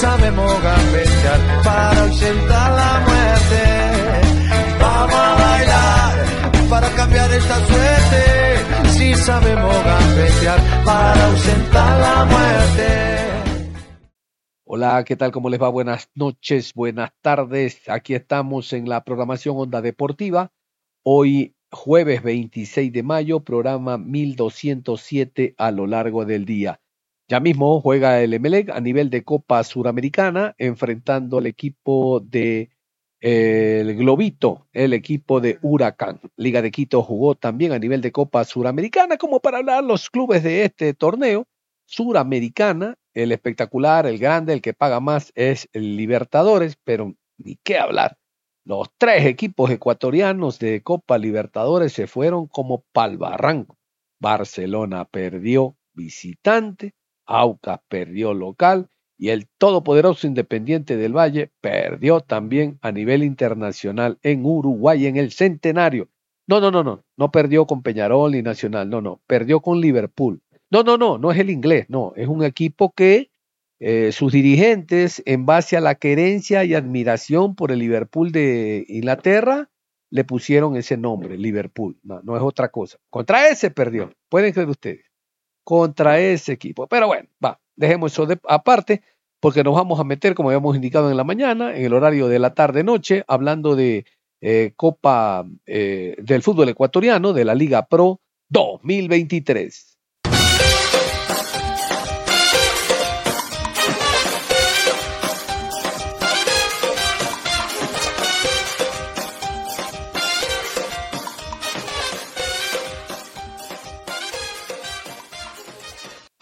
Sabemos gambetear para ausentar la muerte. Vamos a bailar para cambiar esta suerte. Si sabemos gambetear para ausentar la muerte. Hola, ¿qué tal? ¿Cómo les va? Buenas noches, buenas tardes. Aquí estamos en la programación Onda Deportiva. Hoy jueves 26 de mayo, programa 1207 a lo largo del día. Ya mismo juega el Emelec a nivel de Copa Suramericana, enfrentando al equipo de eh, el Globito, el equipo de Huracán. Liga de Quito jugó también a nivel de Copa Suramericana, como para hablar los clubes de este torneo. Suramericana, el espectacular, el grande, el que paga más es el Libertadores, pero ni qué hablar. Los tres equipos ecuatorianos de Copa Libertadores se fueron como pal barranco. Barcelona perdió visitante, Aucas perdió local y el todopoderoso Independiente del Valle perdió también a nivel internacional en Uruguay en el centenario. No, no, no, no, no perdió con Peñarol y Nacional, no, no, perdió con Liverpool. No, no, no, no es el inglés, no, es un equipo que eh, sus dirigentes, en base a la querencia y admiración por el Liverpool de Inglaterra, le pusieron ese nombre, Liverpool. No, no es otra cosa. Contra ese perdió, pueden creer ustedes contra ese equipo. Pero bueno, va, dejemos eso de, aparte, porque nos vamos a meter, como habíamos indicado en la mañana, en el horario de la tarde-noche, hablando de eh, Copa eh, del Fútbol Ecuatoriano, de la Liga Pro 2023.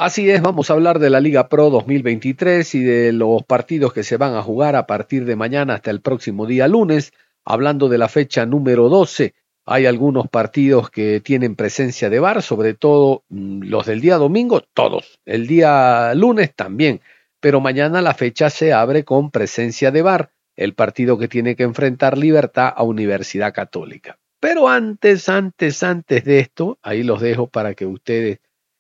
Así es, vamos a hablar de la Liga Pro 2023 y de los partidos que se van a jugar a partir de mañana hasta el próximo día lunes. Hablando de la fecha número 12, hay algunos partidos que tienen presencia de VAR, sobre todo mm, los del día domingo, todos. El día lunes también, pero mañana la fecha se abre con presencia de VAR, el partido que tiene que enfrentar Libertad a Universidad Católica. Pero antes, antes, antes de esto, ahí los dejo para que ustedes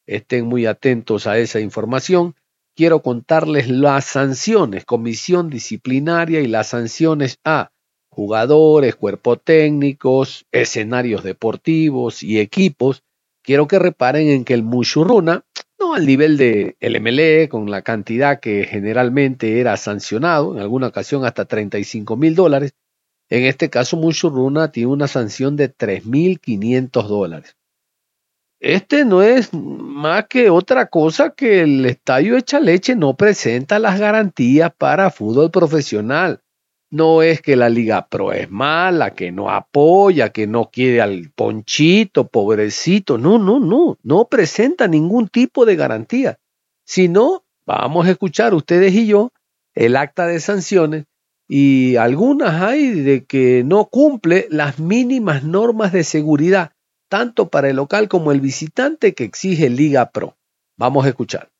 estén muy atentos a esa información. Quiero contarles las sanciones, comisión disciplinaria y las sanciones a jugadores, cuerpos técnicos, escenarios deportivos y equipos. Quiero que reparen en que el Mushurruna, no al nivel de MLE, con la cantidad que generalmente era sancionado, en alguna ocasión hasta 35 mil dólares, en este caso Mushurruna tiene una sanción de 3.500 dólares. Este no es más que otra cosa que el Estadio Echa Leche no presenta las garantías para fútbol profesional. No es que la Liga Pro es mala, que no apoya, que no quiere al ponchito, pobrecito. No, no, no, no presenta ningún tipo de garantía. Si no, vamos a escuchar ustedes y yo el acta de sanciones y algunas hay de que no cumple las mínimas normas de seguridad tanto para el local como el visitante que exige Liga Pro. Vamos a escuchar.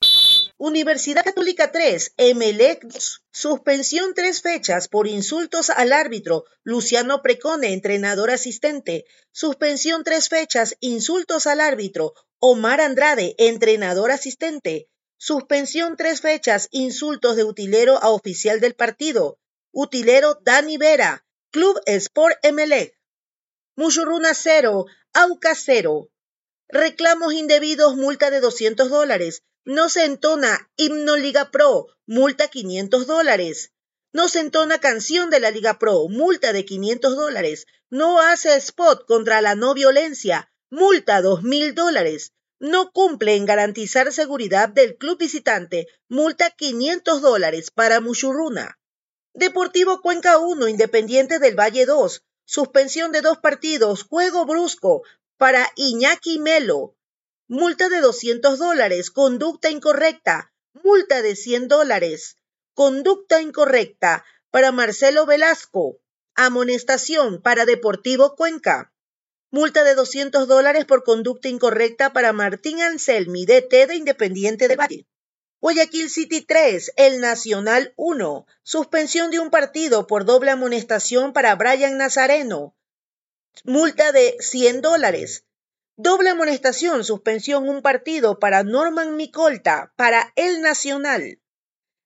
Universidad Católica 3, Emelec Suspensión tres fechas por insultos al árbitro. Luciano Precone, entrenador asistente. Suspensión tres fechas, insultos al árbitro. Omar Andrade, entrenador asistente. Suspensión tres fechas, insultos de utilero a oficial del partido. Utilero Dani Vera, Club Sport Emelec. Mushurruna 0, Auca 0. Reclamos indebidos, multa de 200 dólares. No se entona himno Liga Pro, multa 500 dólares. No se entona canción de la Liga Pro, multa de 500 dólares. No hace spot contra la no violencia, multa 2.000 dólares. no cumple en garantizar seguridad del club visitante, multa 500 dólares para Muchurruna. Deportivo Cuenca 1, Independiente del Valle 2, suspensión de dos partidos, juego brusco para Iñaki Melo, multa de 200 dólares, conducta incorrecta, multa de 100 dólares, conducta incorrecta para Marcelo Velasco, amonestación para Deportivo Cuenca. Multa de 200 dólares por conducta incorrecta para Martín Anselmi, DT de Independiente de Valle. Guayaquil City 3, El Nacional 1. Suspensión de un partido por doble amonestación para Brian Nazareno. Multa de 100 dólares. Doble amonestación, suspensión un partido para Norman Micolta, para El Nacional.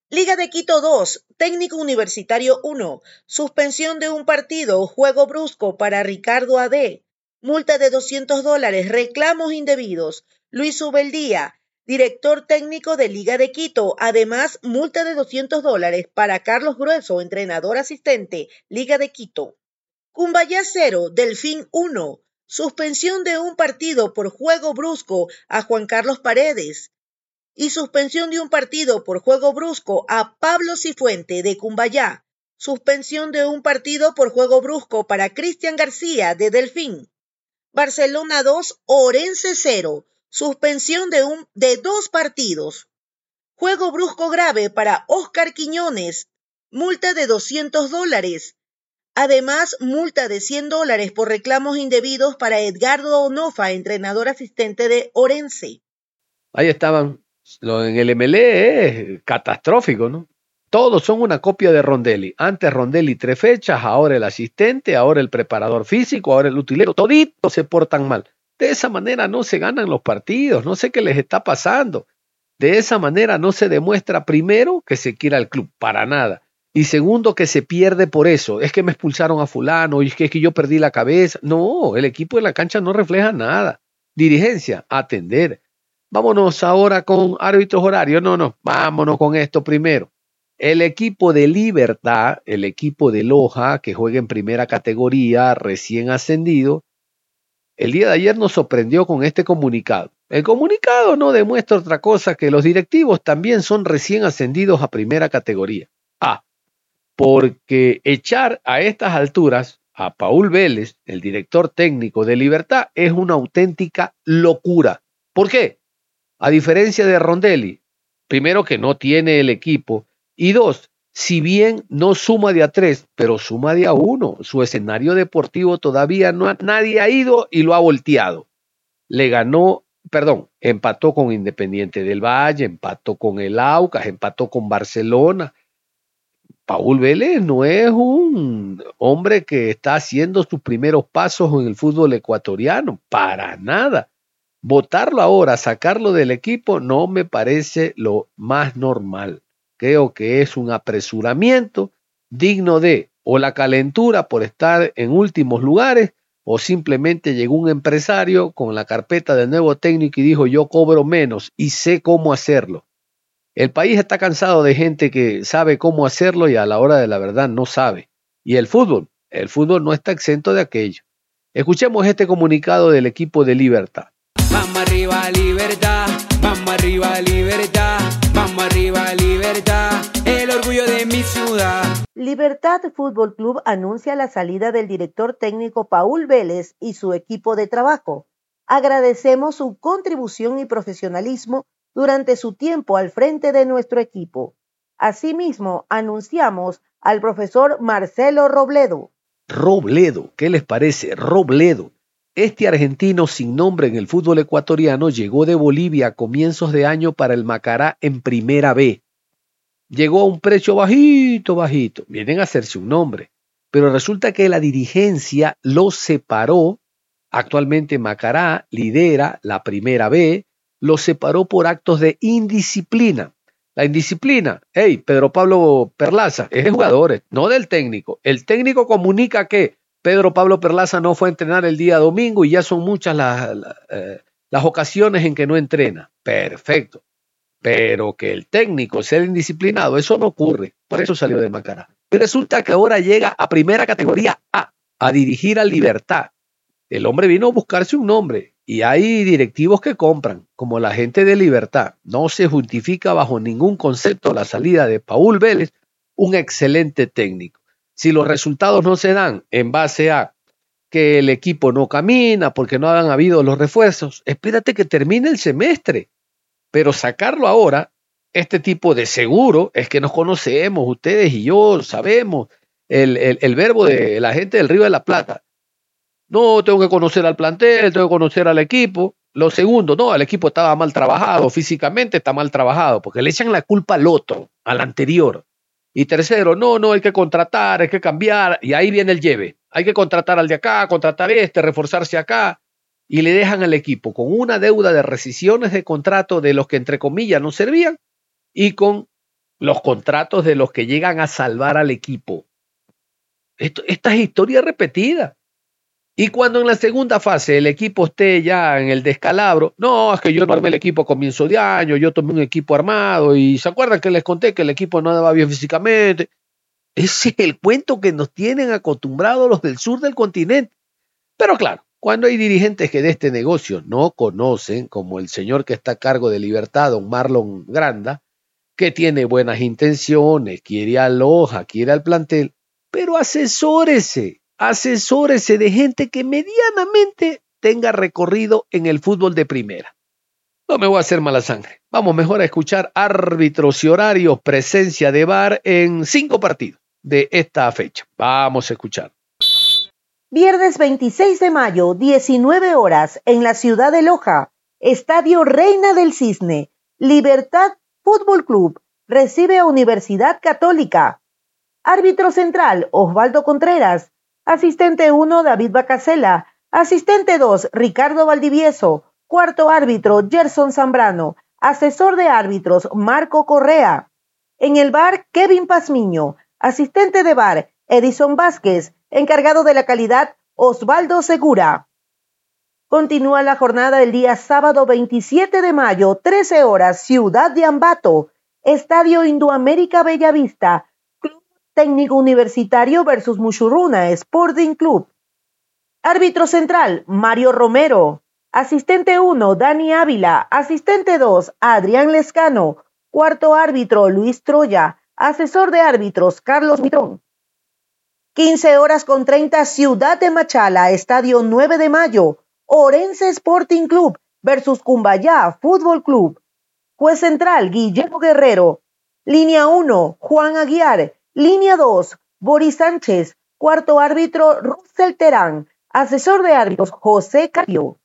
Liga de Quito 2, Técnico Universitario 1. Suspensión de un partido, juego brusco para Ricardo AD multa de 200 dólares, reclamos indebidos. Luis Ubeldía, director técnico de Liga de Quito. Además, multa de 200 dólares para Carlos Grueso, entrenador asistente, Liga de Quito. Cumbayá 0, Delfín 1. Suspensión de un partido por juego brusco a Juan Carlos Paredes. Y suspensión de un partido por juego brusco a Pablo Cifuente de Cumbayá. Suspensión de un partido por juego brusco para Cristian García de Delfín. Barcelona 2, Orense 0. Suspensión de, un, de dos partidos. Juego brusco grave para Oscar Quiñones. Multa de 200 dólares. Además, multa de 100 dólares por reclamos indebidos para Edgardo Onofa, entrenador asistente de Orense. Ahí estaban. En el MLE es catastrófico, ¿no? Todos son una copia de Rondelli. Antes Rondelli tres fechas, ahora el asistente, ahora el preparador físico, ahora el utilero. Toditos se portan mal. De esa manera no se ganan los partidos. No sé qué les está pasando. De esa manera no se demuestra primero que se quiera el club, para nada. Y segundo, que se pierde por eso. Es que me expulsaron a fulano, y es que, es que yo perdí la cabeza. No, el equipo de la cancha no refleja nada. Dirigencia, atender. Vámonos ahora con árbitros horarios. No, no, vámonos con esto primero. El equipo de Libertad, el equipo de Loja, que juega en primera categoría, recién ascendido, el día de ayer nos sorprendió con este comunicado. El comunicado no demuestra otra cosa que los directivos también son recién ascendidos a primera categoría. Ah, porque echar a estas alturas a Paul Vélez, el director técnico de Libertad, es una auténtica locura. ¿Por qué? A diferencia de Rondelli, primero que no tiene el equipo y dos, si bien no suma de a tres, pero suma de a uno. Su escenario deportivo todavía no nadie ha ido y lo ha volteado. Le ganó, perdón, empató con Independiente del Valle, empató con el Aucas, empató con Barcelona. Paul Vélez no es un hombre que está haciendo sus primeros pasos en el fútbol ecuatoriano, para nada. Votarlo ahora, sacarlo del equipo, no me parece lo más normal. Creo que es un apresuramiento digno de o la calentura por estar en últimos lugares o simplemente llegó un empresario con la carpeta del nuevo técnico y dijo yo cobro menos y sé cómo hacerlo. El país está cansado de gente que sabe cómo hacerlo y a la hora de la verdad no sabe. Y el fútbol, el fútbol no está exento de aquello. Escuchemos este comunicado del equipo de Libertad. Vamos arriba, libertad. Vamos arriba, libertad. Vamos arriba, libertad. El orgullo de mi ciudad. Libertad Fútbol Club anuncia la salida del director técnico Paul Vélez y su equipo de trabajo. Agradecemos su contribución y profesionalismo durante su tiempo al frente de nuestro equipo. Asimismo, anunciamos al profesor Marcelo Robledo. Robledo, ¿qué les parece? Robledo este argentino sin nombre en el fútbol ecuatoriano llegó de Bolivia a comienzos de año para el Macará en Primera B. Llegó a un precio bajito, bajito. Vienen a hacerse un nombre. Pero resulta que la dirigencia lo separó. Actualmente Macará lidera la Primera B. Lo separó por actos de indisciplina. La indisciplina, hey, Pedro Pablo Perlaza, es de jugadores, no del técnico. El técnico comunica que Pedro Pablo Perlaza no fue a entrenar el día domingo y ya son muchas las, eh, ocasiones en que no entrena. Perfecto. Pero que el técnico sea indisciplinado, eso no ocurre. Por eso salió de Macará. Y resulta que ahora llega a primera categoría A, a dirigir a Libertad. El hombre vino a buscarse un nombre. Y hay directivos que compran, como la gente de Libertad. No se justifica bajo ningún concepto la salida de Paul Vélez, un excelente técnico. Si los resultados no se dan en base a que el equipo no camina porque no han habido los refuerzos, espérate que termine el semestre. Pero sacarlo ahora, este tipo de seguro, es que nos conocemos, ustedes y yo sabemos el, el verbo de la gente del Río de la Plata. No, tengo que conocer al plantel, tengo que conocer al equipo. Lo segundo, no, el equipo estaba mal trabajado, físicamente está mal trabajado, porque le echan la culpa al otro, al anterior. Y tercero, no, no, hay que contratar, hay que cambiar, y ahí viene el lleve. Hay que contratar al de acá, contratar este, reforzarse acá, y le dejan al equipo con una deuda de rescisiones de contrato de los que entre comillas no servían y con los contratos de los que llegan a salvar al equipo. Esta es historia repetida. Y cuando en la segunda fase el equipo esté ya en el descalabro, no, es que yo no armé el equipo a comienzo de año, yo tomé un equipo armado y se acuerdan que les conté que el equipo no andaba bien físicamente. Ese es el cuento que nos tienen acostumbrados los del sur del continente. Pero claro, cuando hay dirigentes que de este negocio no conocen, como el señor que está a cargo de Libertad, don Marlon Granda, que tiene buenas intenciones, quiere a Loja, quiere al plantel, pero asesórese, asesórese de gente que medianamente tenga recorrido en el fútbol de primera. No me voy a hacer mala sangre. Vamos mejor a escuchar árbitros y horarios, presencia de VAR en cinco partidos de esta fecha. Vamos a escuchar. Viernes 26 de mayo, 19 horas, en la ciudad de Loja, Estadio Reina del Cisne, Libertad Fútbol Club recibe a Universidad Católica. Árbitro central, Osvaldo Contreras. Asistente 1, David Bacasela. Asistente 2, Ricardo Valdivieso. Cuarto árbitro, Gerson Zambrano. Asesor de árbitros, Marco Correa. En el bar, Kevin Pazmiño. Asistente de bar, Edison Vázquez. Encargado de la calidad, Osvaldo Segura. Continúa la jornada del día sábado 27 de mayo, 13 horas, Ciudad de Ambato. Estadio Indoamérica Bellavista. Técnico Universitario versus Mushuruna Sporting Club. Árbitro central, Mario Romero. Asistente 1, Dani Ávila. Asistente 2, Adrián Lescano. Cuarto árbitro, Luis Troya. Asesor de árbitros, Carlos Mitrón. 15 horas con 30, Ciudad de Machala, Estadio 9 de Mayo. Orense Sporting Club versus Cumbayá Fútbol Club. Juez central, Guillermo Guerrero. Línea 1, Juan Aguiar. Línea 2, Boris Sánchez. Cuarto árbitro, Russell Terán. Asesor de árbitros, José Carrillo.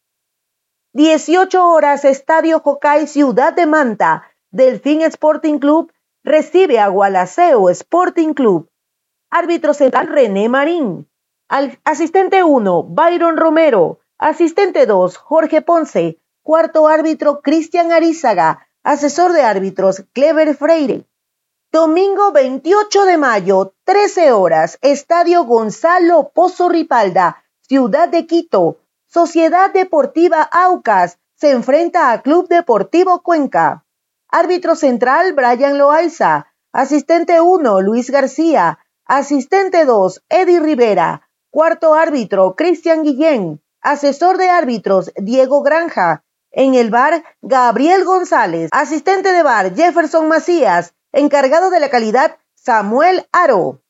18 horas, Estadio Jocay, Ciudad de Manta. Delfín Sporting Club recibe a Gualaceo Sporting Club. Árbitro central, René Marín. Al asistente 1, Byron Romero. Asistente 2, Jorge Ponce. Cuarto árbitro, Cristian Arizaga. Asesor de árbitros, Clever Freire. Domingo 28 de mayo, 13 horas, Estadio Gonzalo Pozo Ripalda, Ciudad de Quito. Sociedad Deportiva Aucas se enfrenta a Club Deportivo Cuenca. Árbitro central, Brian Loaiza. Asistente 1, Luis García. Asistente 2, Eddie Rivera. Cuarto árbitro, Cristian Guillén. Asesor de árbitros, Diego Granja. En el bar, Gabriel González. Asistente de bar, Jefferson Macías. Encargado de la calidad, Samuel Aro.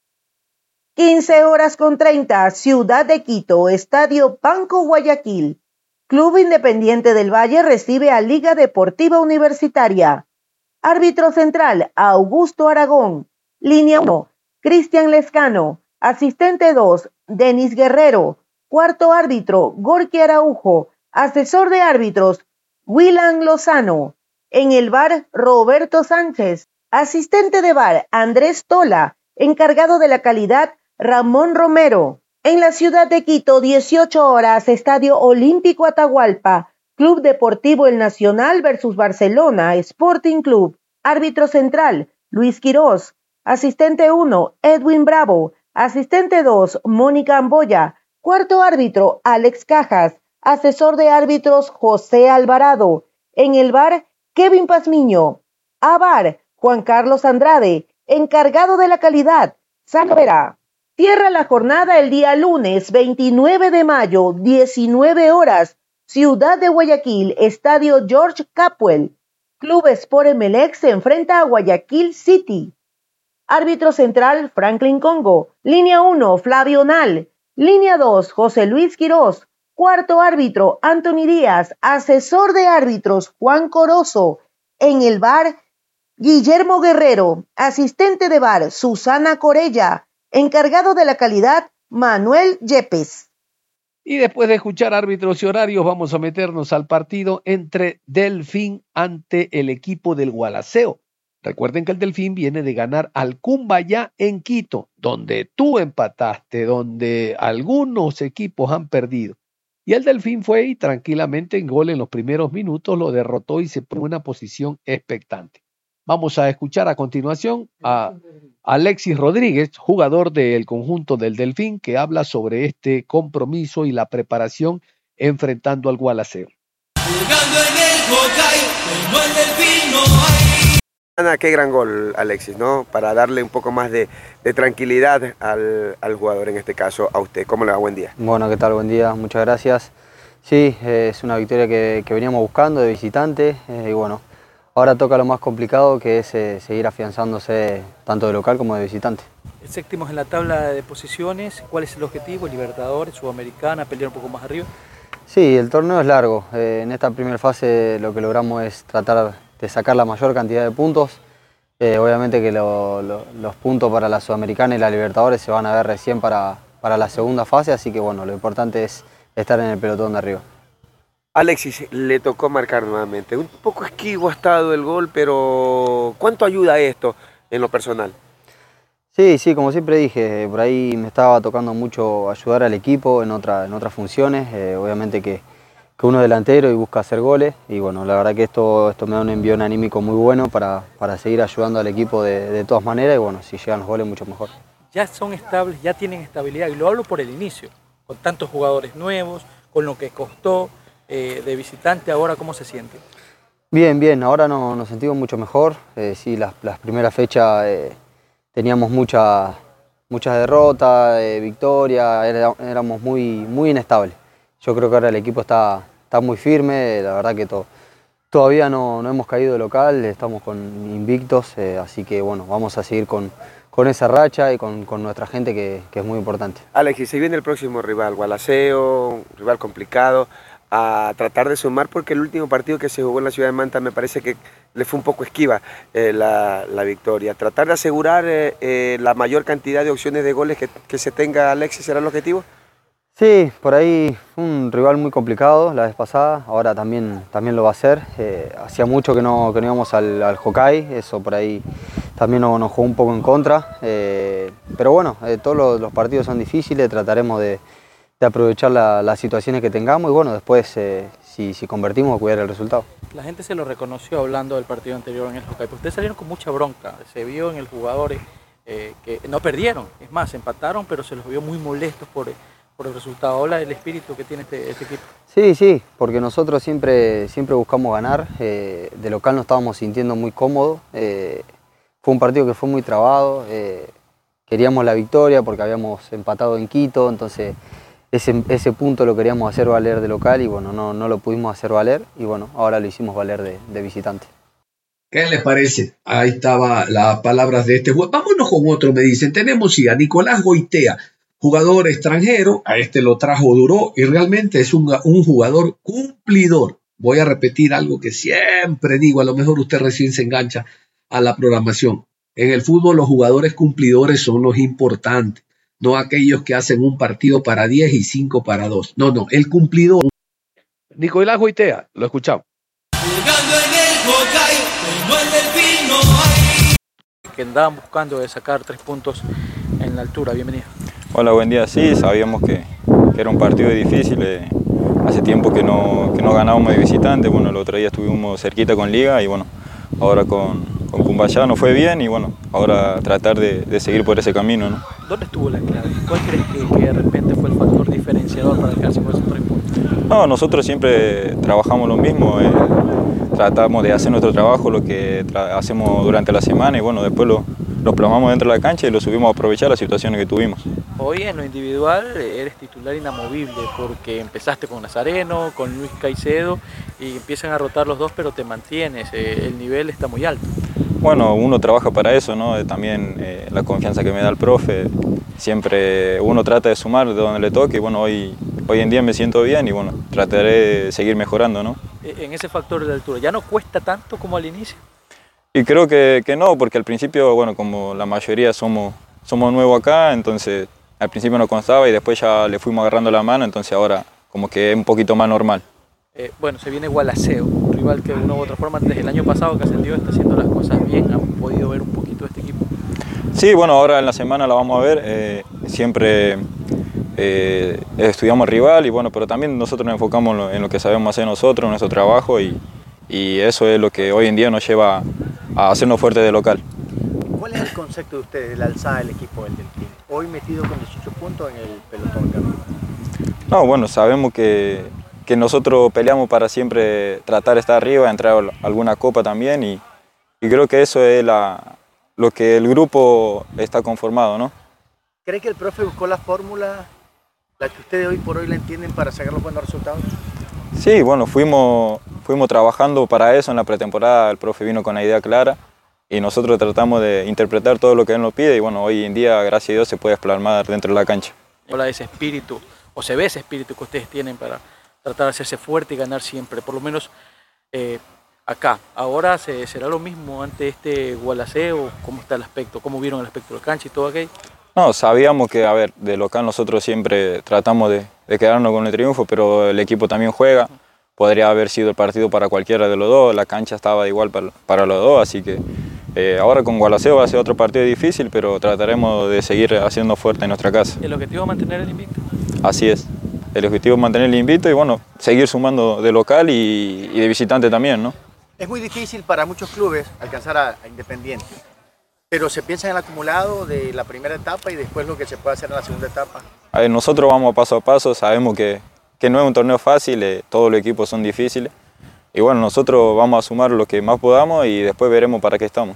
15 horas con 30, Ciudad de Quito, Estadio Banco Guayaquil. Club Independiente del Valle recibe a Liga Deportiva Universitaria. Árbitro central, Augusto Aragón. Línea 1, Cristian Lescano. Asistente 2, Denis Guerrero. Cuarto árbitro, Gorky Araujo. Asesor de árbitros, Willan Lozano. En el bar, Roberto Sánchez. Asistente de bar, Andrés Tola. Encargado de la calidad, Ramón Romero. En la ciudad de Quito, 18 horas, Estadio Olímpico Atahualpa. Club Deportivo El Nacional versus Barcelona, Sporting Club. Árbitro central, Luis Quirós. Asistente 1, Edwin Bravo. Asistente 2, Mónica Amboya. Cuarto árbitro, Alex Cajas. Asesor de árbitros, José Alvarado. En el bar, Kevin Pazmiño. A bar, Juan Carlos Andrade, encargado de la calidad, Vera. Cierra la jornada el día lunes 29 de mayo, 19 horas, Ciudad de Guayaquil, Estadio George Capwell. Club Sport Emelec se enfrenta a Guayaquil City. Árbitro central, Franklin Congo. Línea 1, Flavio Nal. Línea 2, José Luis Quirós. Cuarto árbitro, Anthony Díaz. Asesor de árbitros, Juan Corozo. En el bar, Guillermo Guerrero. Asistente de bar, Susana Corella. Encargado de la calidad, Manuel Yepes. Y después de escuchar árbitros y horarios, vamos a meternos al partido entre Delfín ante el equipo del Gualaceo. Recuerden que el Delfín viene de ganar al Cumbayá en Quito, donde tú empataste, donde algunos equipos han perdido. Y el Delfín fue y tranquilamente en gol en los primeros minutos lo derrotó y se pone en una posición expectante. Vamos a escuchar a continuación a Alexis Rodríguez, jugador del conjunto del Delfín, que habla sobre este compromiso y la preparación enfrentando al Gualaceo. Qué gran gol, Alexis, ¿no? Para darle un poco más de, tranquilidad al, jugador, en este caso a usted. ¿Cómo le va? Buen día. Bueno, ¿qué tal? Buen día, muchas gracias. Sí, es una victoria que, veníamos buscando de visitante eh, y bueno, Ahora toca lo más complicado que es eh, seguir afianzándose tanto de local como de visitante. Séptimos en la tabla de posiciones, ¿cuál es el objetivo? Libertadores, Sudamericana, pelear un poco más arriba. Sí, el torneo es largo. Eh, en esta primera fase lo que logramos es tratar de sacar la mayor cantidad de puntos. Eh, obviamente que los puntos para la Sudamericana y la Libertadores se van a ver recién para, para la segunda fase, así que bueno, lo importante es estar en el pelotón de arriba. Alexis le tocó marcar nuevamente. Un poco esquivo ha estado el gol, pero ¿cuánto ayuda esto en lo personal? Sí, sí, como siempre dije, por ahí me estaba tocando mucho ayudar al equipo en, otra, en otras funciones. Eh, obviamente que, que, uno es delantero y busca hacer goles. Y bueno, la verdad que esto, esto me da un envión anímico muy bueno para, para seguir ayudando al equipo de, de todas maneras. Y bueno, si llegan los goles, mucho mejor. Ya son estables, ya tienen estabilidad. Y lo hablo por el inicio, con tantos jugadores nuevos, con lo que costó. Eh, de visitante, ahora cómo se siente? Bien, bien, ahora nos sentimos mucho mejor. Eh, sí, las, primeras fechas eh, teníamos muchas mucha derrotas, victorias, éramos muy, muy inestables. Yo creo que ahora el equipo está, está muy firme, la verdad que todavía no, no, hemos caído de local, estamos con invictos, así que bueno, vamos a seguir con, con esa racha y con, con nuestra gente que, que, es muy importante. Alex, y se viene el próximo rival, Gualaceo, un rival complicado a tratar de sumar porque el último partido que se jugó en la ciudad de Manta me parece que le fue un poco esquiva eh, la, victoria. Tratar de asegurar eh, eh, la mayor cantidad de opciones de goles que, se tenga Alexis será el objetivo. Sí, por ahí un rival muy complicado la vez pasada, ahora también, también lo va a hacer. hacía mucho que no, que no íbamos al, al eso por ahí también nos, nos jugó un poco en contra. pero bueno, todos los partidos son difíciles, trataremos de, de aprovechar las situaciones que tengamos y bueno, después eh, si, si, convertimos, cuidar el resultado. La gente se lo reconoció hablando del partido anterior en el Hokkaido. Ustedes salieron con mucha bronca, se vio en el jugador eh, que no perdieron, es más, empataron, pero se los vio muy molestos por, por el resultado. Habla del espíritu que tiene este, este, equipo. Sí, sí, porque nosotros siempre, siempre buscamos ganar. Eh, de local nos estábamos sintiendo muy cómodos. fue un partido que fue muy trabado. queríamos la victoria porque habíamos empatado en Quito, entonces ese, ese, punto lo queríamos hacer valer de local y bueno, no, no lo pudimos hacer valer y bueno, ahora lo hicimos valer de, visitante. ¿Qué les parece? Ahí estaba las palabras de este jugador. Vámonos con otro, me dicen. Tenemos sí, a Nicolás Goitea, jugador extranjero. A este lo trajo Duró y realmente es un, un jugador cumplidor. Voy a repetir algo que siempre digo, a lo mejor usted recién se engancha a la programación. En el fútbol los jugadores cumplidores son los importantes no aquellos que hacen un partido para 10 y 5 para 2. No, no, el cumplido. Nicolás Goitea, lo escuchamos. Que andaban buscando de sacar tres puntos en la altura. Bienvenido. Hola, buen día. Sí, sabíamos que, era un partido difícil. Eh, hace tiempo que no, que no ganábamos de visitante. Bueno, el otro día estuvimos cerquita con Liga y bueno, ahora con, con Cumbayá no fue bien y bueno, ahora tratar de, seguir por ese camino. ¿no? ¿Dónde estuvo la clave? ¿Cuál crees que, de repente fue el factor diferenciador para dejarse con esos tres puntos? No, nosotros siempre trabajamos lo mismo, eh, tratamos de hacer nuestro trabajo, lo que hacemos durante la semana y bueno, después lo, los plasmamos dentro de la cancha y lo subimos a aprovechar las situaciones que tuvimos. Hoy en lo individual eres titular inamovible porque empezaste con Nazareno, con Luis Caicedo y empiezan a rotar los dos pero te mantienes, eh, el nivel está muy alto. Bueno, uno trabaja para eso, ¿no? También eh, la confianza que me da el profe, siempre uno trata de sumar de donde le toque y bueno, hoy, hoy en día me siento bien y bueno, trataré de seguir mejorando, ¿no? E, en ese factor de altura, ¿ya no cuesta tanto como al inicio? Y creo que, que no, porque al principio, bueno, como la mayoría somos, somos nuevos acá, entonces al principio no constaba y después ya le fuimos agarrando la mano, entonces ahora como que es un poquito más normal. Eh, bueno, se viene Gualaceo, un rival que de una u otra forma desde el año pasado que ascendió está haciendo las cosas bien, han podido ver un poquito de este equipo. Sí, bueno, ahora en la semana la vamos a ver, eh, siempre eh, estudiamos rival y bueno, pero también nosotros nos enfocamos en lo, en lo que sabemos hacer nosotros, en nuestro trabajo y, y eso es lo que hoy en día nos lleva a hacernos fuertes de local. ¿Cuál es el concepto de ustedes de la alzada del equipo del Delfín? Hoy metido con 18 puntos en el pelotón de arriba. No, bueno, sabemos que, que, nosotros peleamos para siempre tratar de estar arriba, entrar a alguna copa también y, y creo que eso es la, lo que el grupo está conformado, ¿no? ¿Cree que el profe buscó la fórmula, la que ustedes hoy por hoy la entienden para sacar los buenos resultados? Sí, bueno, fuimos, fuimos trabajando para eso en la pretemporada, el profe vino con la idea clara y nosotros tratamos de interpretar todo lo que él nos pide y bueno, hoy en día, gracias a Dios, se puede plasmar dentro de la cancha. Habla de ese espíritu, o se ve ese espíritu que ustedes tienen para tratar de hacerse fuerte y ganar siempre, por lo menos eh, acá. Ahora se, será lo mismo ante este Gualaceo, ¿cómo está el aspecto? ¿Cómo vieron el aspecto de la cancha y todo aquello? No, sabíamos que, a ver, de local nosotros siempre tratamos de, de quedarnos con el triunfo, pero el equipo también juega. Podría haber sido el partido para cualquiera de los dos, la cancha estaba igual para, para los dos, así que eh, ahora con Gualaceo va a ser otro partido difícil, pero trataremos de seguir haciendo fuerte en nuestra casa. ¿El objetivo es mantener el invicto? Así es. El objetivo es mantener el invicto y bueno, seguir sumando de local y, y de visitante también, ¿no? Es muy difícil para muchos clubes alcanzar a, a Independiente, pero se piensa en el acumulado de la primera etapa y después lo que se puede hacer en la segunda etapa. A ver, nosotros vamos paso a paso, sabemos que, que no es un torneo fácil, eh, todos los equipos son difíciles. Y bueno, nosotros vamos a sumar lo que más podamos y después veremos para qué estamos.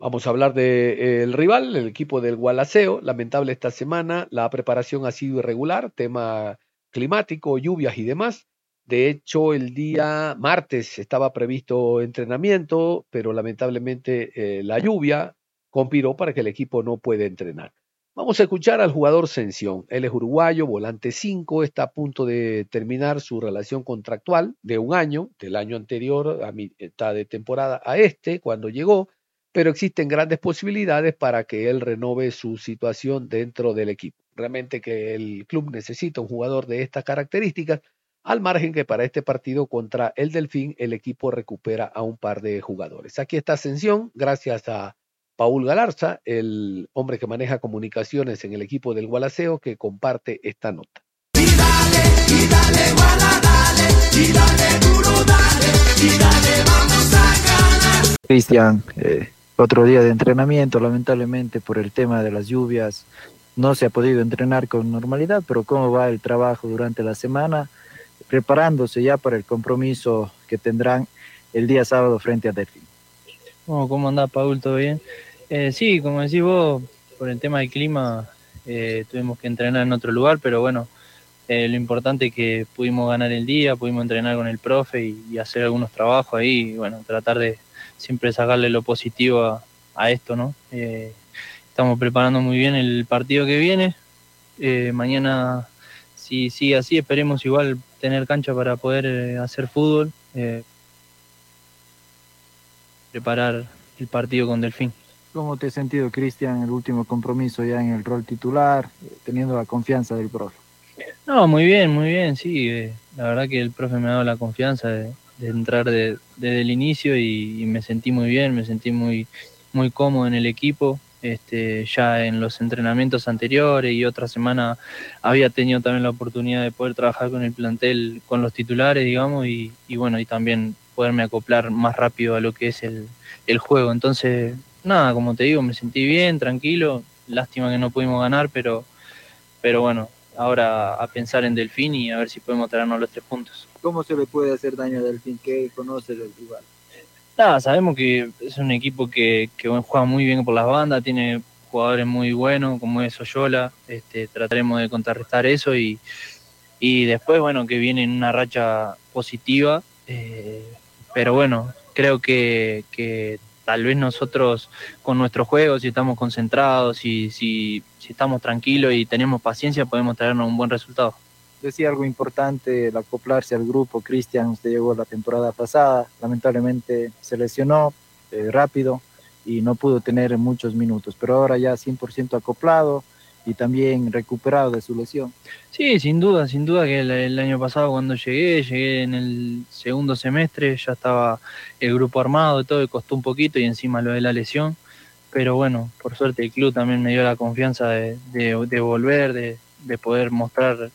Vamos a hablar del rival, el equipo del Gualaceo. Lamentable esta semana, la preparación ha sido irregular, tema climático, lluvias y demás. De hecho, el día martes estaba previsto entrenamiento, pero lamentablemente eh, la lluvia conspiró para que el equipo no pueda entrenar. Vamos a escuchar al jugador Sención. Él es uruguayo, volante 5, está a punto de terminar su relación contractual de un año, del año anterior a mitad de temporada a este, cuando llegó, pero existen grandes posibilidades para que él renove su situación dentro del equipo. Realmente que el club necesita un jugador de estas características, al margen que para este partido contra el Delfín el equipo recupera a un par de jugadores. Aquí está Ascensión, gracias a Paul Galarza, el hombre que maneja comunicaciones en el equipo del Gualaceo, que comparte esta nota. Y dale, y dale, guala, dale, y dale duro, dale, y dale, vamos a ganar. Cristian, eh, otro día de entrenamiento, lamentablemente por el tema de las lluvias no se ha podido entrenar con normalidad, pero ¿cómo va el trabajo durante la semana? Preparándose ya para el compromiso que tendrán el día sábado frente a Delfín. Oh, ¿Cómo anda, Paul? ¿Todo bien? Eh, sí, como decís vos, por el tema del clima eh, tuvimos que entrenar en otro lugar, pero bueno, eh, lo importante es que pudimos ganar el día, pudimos entrenar con el profe y, hacer algunos trabajos ahí, bueno, tratar de siempre sacarle lo positivo a, a esto, ¿no? Eh, estamos preparando muy bien el partido que viene. Eh, mañana, si sigue así, esperemos igual tener cancha para poder eh, hacer fútbol, preparar el partido con Delfín. ¿Cómo te has sentido, Cristian, el último compromiso ya en el rol titular, teniendo la confianza del profe? No, muy bien, muy bien, sí. Eh, la verdad que el profe me ha dado la confianza de, de entrar de, desde el inicio y, me sentí muy bien, me sentí muy, muy cómodo en el equipo. Este, ya en los entrenamientos anteriores y otra semana había tenido también la oportunidad de poder trabajar con el plantel, con los titulares, digamos, y, y bueno, y también poderme acoplar más rápido a lo que es el, el juego. Entonces, nada, como te digo, me sentí bien, tranquilo. Lástima que no pudimos ganar, pero, pero bueno, ahora a pensar en Delfín y a ver si podemos traernos los tres puntos. ¿Cómo se le puede hacer daño a Delfín? ¿Qué conoce del rival? Nada, sabemos que es un equipo que, que juega muy bien por las bandas, tiene jugadores muy buenos como es Oyola, este, trataremos de contrarrestar eso y, después, bueno, que viene en una racha positiva, eh, pero bueno, creo que, que tal vez nosotros con nuestro juego, si estamos concentrados, si, si estamos tranquilos y tenemos paciencia, podemos traernos un buen resultado. Decía algo importante, el acoplarse al grupo. Cristian, usted llegó la temporada pasada, lamentablemente se lesionó eh, rápido y no pudo tener muchos minutos, pero ahora ya 100% acoplado y también recuperado de su lesión. Sí, sin duda, sin duda que el, año pasado cuando llegué, llegué en el segundo semestre, ya estaba el grupo armado y todo, y costó un poquito y encima lo de la lesión, pero bueno, por suerte el club también me dio la confianza de, de, de volver, de, de, poder mostrar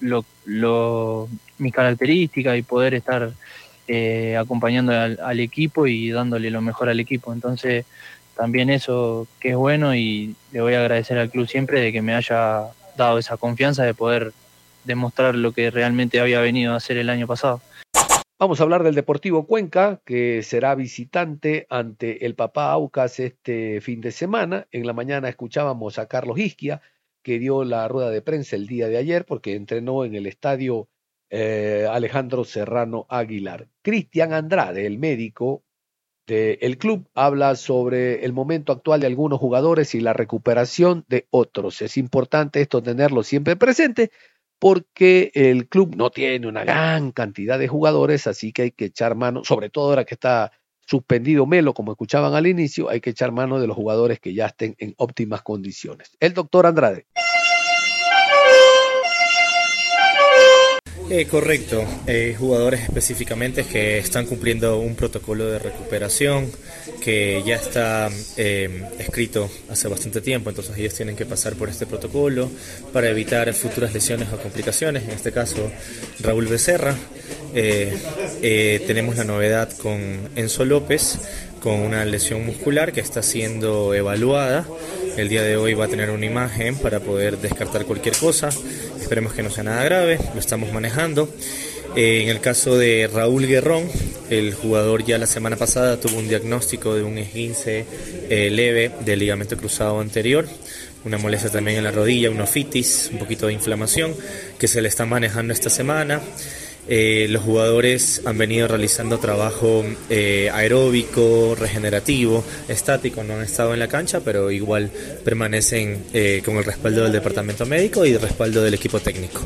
lo, lo, mis características y poder estar eh, acompañando al, al equipo y dándole lo mejor al equipo. Entonces, también eso que es bueno y le voy a agradecer al club siempre de que me haya dado esa confianza de poder demostrar lo que realmente había venido a hacer el año pasado. Vamos a hablar del Deportivo Cuenca, que será visitante ante el Papá Aucas este fin de semana. En la mañana escuchábamos a Carlos Isquia, que dio la rueda de prensa el día de ayer, porque entrenó en el estadio eh, Alejandro Serrano Aguilar. Cristian Andrade, el médico, el club habla sobre el momento actual de algunos jugadores y la recuperación de otros. Es importante esto tenerlo siempre presente porque el club no tiene una gran cantidad de jugadores, así que hay que echar mano, sobre todo ahora que está suspendido Melo, como escuchaban al inicio, hay que echar mano de los jugadores que ya estén en óptimas condiciones. El doctor Andrade. Eh, correcto, eh, jugadores específicamente que están cumpliendo un protocolo de recuperación que ya está eh, escrito hace bastante tiempo, entonces ellos tienen que pasar por este protocolo para evitar futuras lesiones o complicaciones, en este caso Raúl Becerra. tenemos la novedad con Enzo López, con una lesión muscular que está siendo evaluada. El día de hoy va a tener una imagen para poder descartar cualquier cosa. Esperemos que no sea nada grave, lo estamos manejando. Eh, en el caso de Raúl Guerrón, el jugador ya la semana pasada tuvo un diagnóstico de un esguince eh, leve del ligamento cruzado anterior, una molestia también en la rodilla, una ofitis, un poquito de inflamación que se le está manejando esta semana. Eh, los jugadores han venido realizando trabajo eh, aeróbico, regenerativo, estático, no han estado en la cancha, pero igual permanecen eh, con el respaldo del departamento médico y el respaldo del equipo técnico.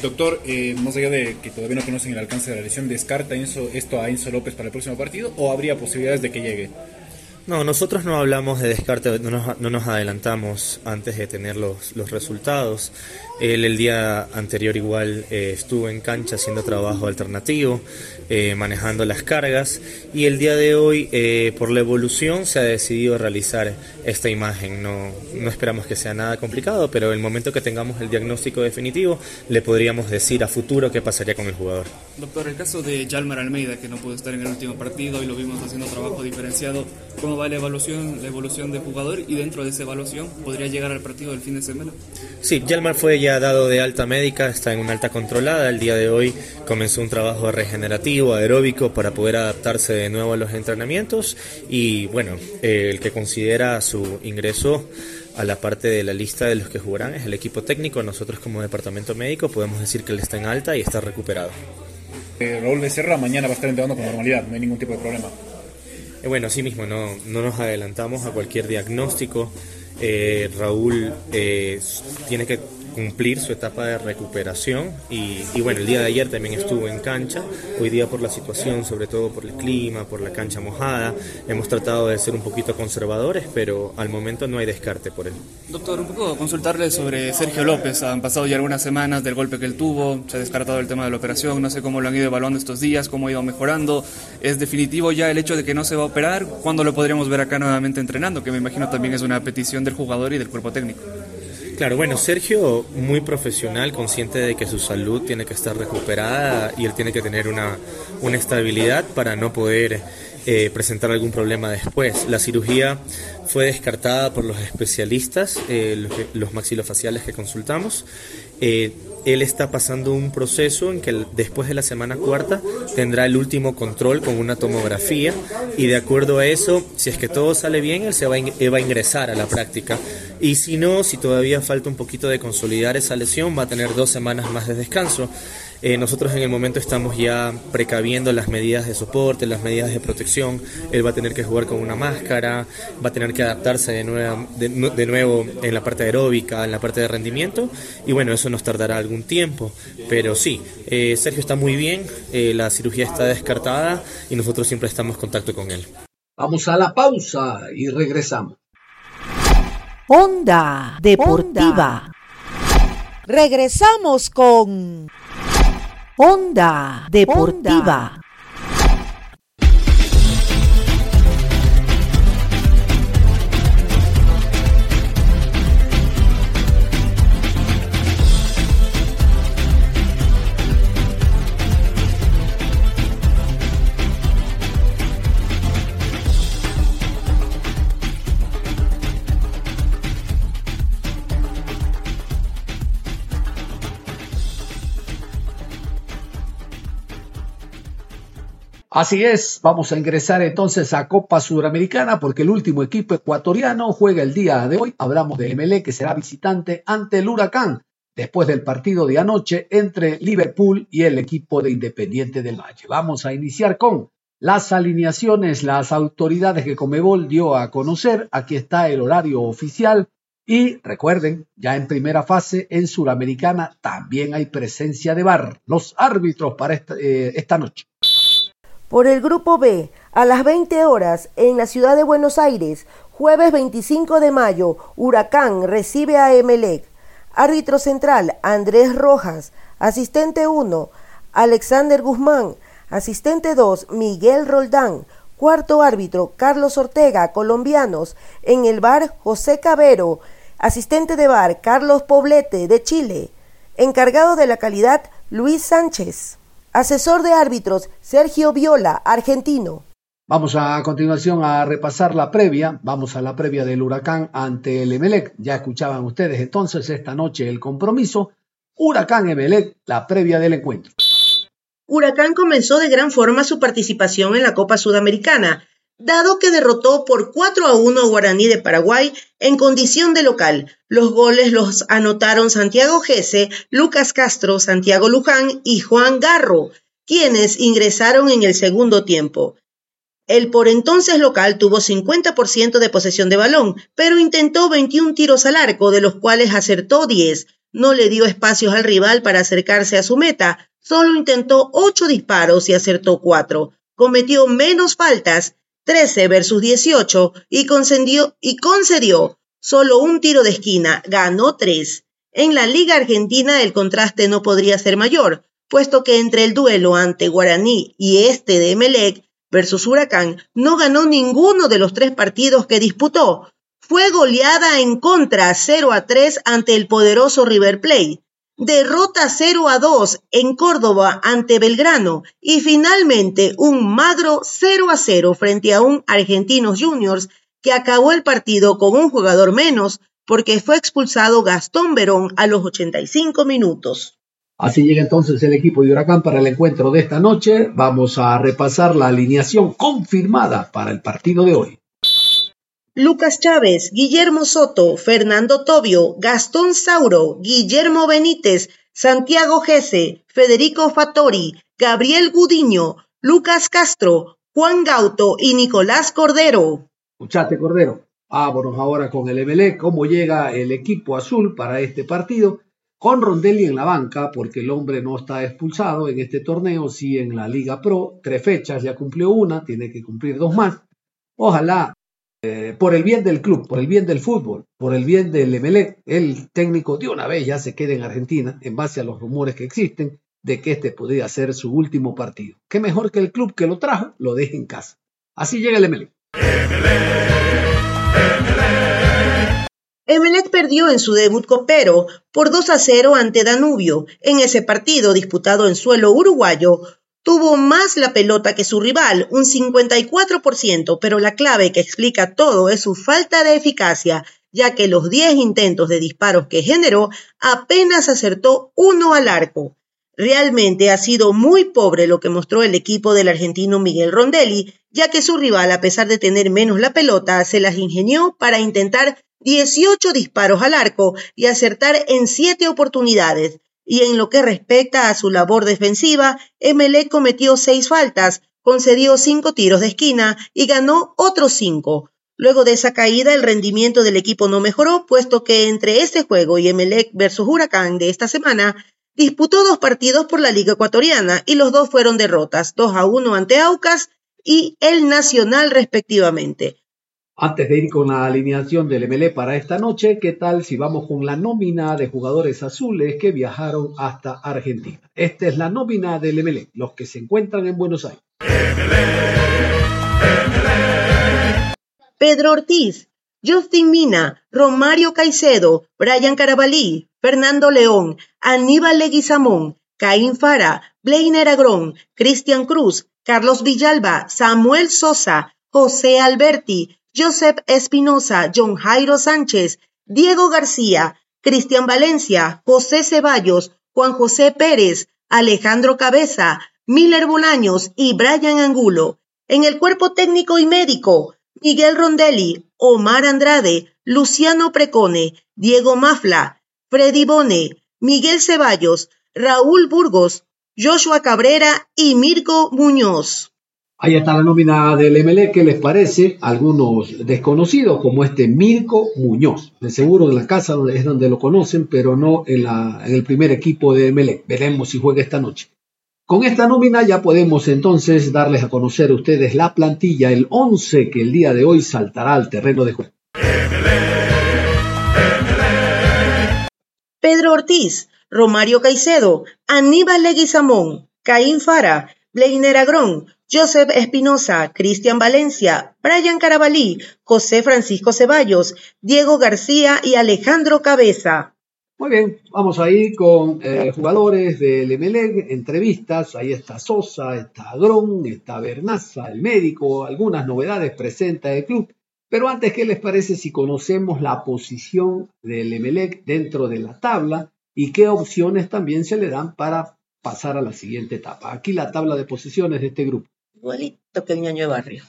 doctor, más allá de que todavía no conocen el alcance de la lesión, ¿descarta esto a Enzo López para el próximo partido o habría posibilidades de que llegue? No, nosotros no hablamos de descarte, no nos, no nos adelantamos antes de tener los, los resultados. Él el día anterior igual eh, estuvo en cancha haciendo trabajo alternativo, eh, manejando las cargas y el día de hoy eh, por la evolución se ha decidido realizar esta imagen. No, no esperamos que sea nada complicado, pero el momento que tengamos el diagnóstico definitivo le podríamos decir a futuro qué pasaría con el jugador. Doctor, el caso de Yalmar Almeida, que no pudo estar en el último partido y lo vimos haciendo trabajo diferenciado, ¿cómo va la evaluación, la evolución del jugador y dentro de esa evaluación podría llegar al partido del fin de semana? Sí, Yalmar fue ya dado de alta médica, está en una alta controlada. El día de hoy comenzó un trabajo regenerativo, aeróbico, para poder adaptarse de nuevo a los entrenamientos. Y bueno, eh, el que considera su ingreso a la parte de la lista de los que jugarán es el equipo técnico. Nosotros como departamento médico podemos decir que él está en alta y está recuperado. Eh, Raúl Becerra mañana va a estar entrenando con normalidad, no hay ningún tipo de problema. Eh, bueno, así mismo, no, no nos adelantamos a cualquier diagnóstico. Eh, Raúl tiene que cumplir su etapa de recuperación y, y, bueno, el día de ayer también estuvo en cancha, hoy día por la situación, sobre todo por el clima, por la cancha mojada, hemos tratado de ser un poquito conservadores, pero al momento no hay descarte por él. Doctor, un poco consultarle sobre Sergio López, han pasado ya algunas semanas del golpe que él tuvo, se ha descartado el tema de la operación, no sé cómo lo han ido evaluando estos días, cómo ha ido mejorando, ¿es definitivo ya el hecho de que no se va a operar? ¿Cuándo lo podríamos ver acá nuevamente entrenando? Que me imagino también es una petición del jugador y del cuerpo técnico. Claro, bueno, Sergio muy profesional, consciente de que su salud tiene que estar recuperada y él tiene que tener una, una estabilidad para no poder eh, presentar algún problema después. La cirugía fue descartada por los especialistas, eh, los, maxilofaciales que consultamos. Eh, él está pasando un proceso en que después de la semana cuarta tendrá el último control con una tomografía y de acuerdo a eso, si es que todo sale bien, él se va a ingresar a la práctica. Y si no, si todavía falta un poquito de consolidar esa lesión, va a tener dos semanas más de descanso. Eh, nosotros en el momento estamos ya precaviendo las medidas de soporte, las medidas de protección. Él va a tener que jugar con una máscara, va a tener que adaptarse de, de nuevo en la parte aeróbica, en la parte de rendimiento. Y bueno, eso nos tardará algún tiempo. Pero sí, eh, Sergio está muy bien, eh, la cirugía está descartada y nosotros siempre estamos en contacto con él. Vamos a la pausa y regresamos. Onda Deportiva. Regresamos con Onda Deportiva. Así es, vamos a ingresar entonces a Copa Sudamericana porque el último equipo ecuatoriano juega el día de hoy. Hablamos de MLE que será visitante ante el Huracán después del partido de anoche entre Liverpool y el equipo de Independiente del Valle. Vamos a iniciar con las alineaciones, las autoridades que Comebol dio a conocer. Aquí está el horario oficial. Y recuerden, ya en primera fase en Suramericana también hay presencia de bar. Los árbitros para esta, eh, esta noche. Por el Grupo B, a las 20 horas, en la ciudad de Buenos Aires, jueves 25 de mayo, Huracán recibe a Emelec. Árbitro central, Andrés Rojas. Asistente 1, Alexander Guzmán. Asistente 2, Miguel Roldán. Cuarto árbitro, Carlos Ortega, colombianos. En el bar, José Cabero. Asistente de bar, Carlos Poblete, de Chile. Encargado de la calidad, Luis Sánchez. Asesor de árbitros, Sergio Viola, argentino. Vamos a, continuación a repasar la previa. Vamos a la previa del huracán ante el Emelec. Ya escuchaban ustedes entonces esta noche el compromiso. Huracán Emelec, la previa del encuentro. Huracán comenzó de gran forma su participación en la Copa Sudamericana, dado que derrotó por 4 a 1 a Guaraní de Paraguay en condición de local. Los goles los anotaron Santiago Gese, Lucas Castro, Santiago Luján y Juan Garro, quienes ingresaron en el segundo tiempo. El por entonces local tuvo 50% de posesión de balón, pero intentó 21 tiros al arco, de los cuales acertó 10. No le dio espacios al rival para acercarse a su meta, solo intentó 8 disparos y acertó 4. Cometió menos faltas 13 versus 18 y concedió, y concedió solo un tiro de esquina, ganó 3. En la Liga Argentina el contraste no podría ser mayor, puesto que entre el duelo ante Guaraní y este de Emelec versus Huracán no ganó ninguno de los tres partidos que disputó. Fue goleada en contra 0 a 3 ante el poderoso River Plate, derrota 0 a 2 en Córdoba ante Belgrano y finalmente un magro 0 a 0 frente a un Argentinos Juniors que acabó el partido con un jugador menos porque fue expulsado Gastón Verón a los 85 minutos. Así llega entonces el equipo de Huracán para el encuentro de esta noche. Vamos a repasar la alineación confirmada para el partido de hoy. Lucas Chávez, Guillermo Soto, Fernando Tobio, Gastón Sauro, Guillermo Benítez, Santiago Gese, Federico Fattori, Gabriel Gudiño, Lucas Castro, Juan Gauto y Nicolás Cordero. Escuchate, Cordero. Vámonos ahora con el MLE. ¿Cómo llega el equipo azul para este partido? Con Rondelli en la banca, porque el hombre no está expulsado en este torneo, sí en la Liga Pro. Tres fechas, ya cumplió una, tiene que cumplir dos más. Ojalá eh, por el bien del club, por el bien del fútbol, por el bien del MLE, el técnico de una vez ya se quede en Argentina en base a los rumores que existen de que este podría ser su último partido. Qué mejor que el club que lo trajo lo deje en casa. Así llega el MLE. Emelec perdió en su debut copero por 2 a 0 ante Danubio. En ese partido disputado en suelo uruguayo, tuvo más la pelota que su rival, un 54%, pero la clave que explica todo es su falta de eficacia, ya que los 10 intentos de disparos que generó apenas acertó uno al arco. Realmente ha sido muy pobre lo que mostró el equipo del argentino Miguel Rondelli, ya que su rival, a pesar de tener menos la pelota, se las ingenió para intentar 18 disparos al arco y acertar en 7 oportunidades. Y en lo que respecta a su labor defensiva, MLE cometió 6 faltas, concedió 5 tiros de esquina y ganó otros 5. Luego de esa caída, el rendimiento del equipo no mejoró, puesto que entre este juego y Emelec versus Huracán de esta semana, Disputó dos partidos por la Liga Ecuatoriana y los dos fueron derrotas, 2 a 1 ante Aucas y el Nacional respectivamente. Antes de ir con la alineación del MLE para esta noche, ¿qué tal si vamos con la nómina de jugadores azules que viajaron hasta Argentina? Esta es la nómina del MLE, los que se encuentran en Buenos Aires. Pedro Ortiz, Justin Mina, Romario Caicedo, Brian Carabalí, Fernando León, Aníbal Leguizamón, Caín Fara, Blainer Agrón, Cristian Cruz, Carlos Villalba, Samuel Sosa, José Alberti, Joseph Espinosa, John Jairo Sánchez, Diego García, Cristian Valencia, José Ceballos, Juan José Pérez, Alejandro Cabeza, Miller Bolaños y Brian Angulo. En el cuerpo técnico y médico, Miguel Rondelli, Omar Andrade, Luciano Precone, Diego Mafla, Freddy Bone, Miguel Ceballos, Raúl Burgos, Joshua Cabrera y Mirko Muñoz. Ahí está la nómina del MLE, ¿qué les parece? Algunos desconocidos como este Mirko Muñoz. De seguro en la casa es donde lo conocen, pero no en, el primer equipo de MLE. Veremos si juega esta noche. Con esta nómina ya podemos entonces darles a conocer a ustedes la plantilla, el 11 que el día de hoy saltará al terreno de juego. Pedro Ortiz, Romario Caicedo, Aníbal Leguizamón, Caín Fara, Bleiner Agrón, Joseph Espinosa, Cristian Valencia, Brian Carabalí, José Francisco Ceballos, Diego García y Alejandro Cabeza. Muy bien, vamos a ir con eh, jugadores del Emelec, entrevistas, ahí está Sosa, está Agrón, está Bernaza, el médico, algunas novedades presenta el club pero antes, ¿qué les parece si conocemos la posición del Emelec dentro de la tabla y qué opciones también se le dan para pasar a la siguiente etapa? Aquí la tabla de posiciones de este grupo. Igualito que el ñaño de barrio.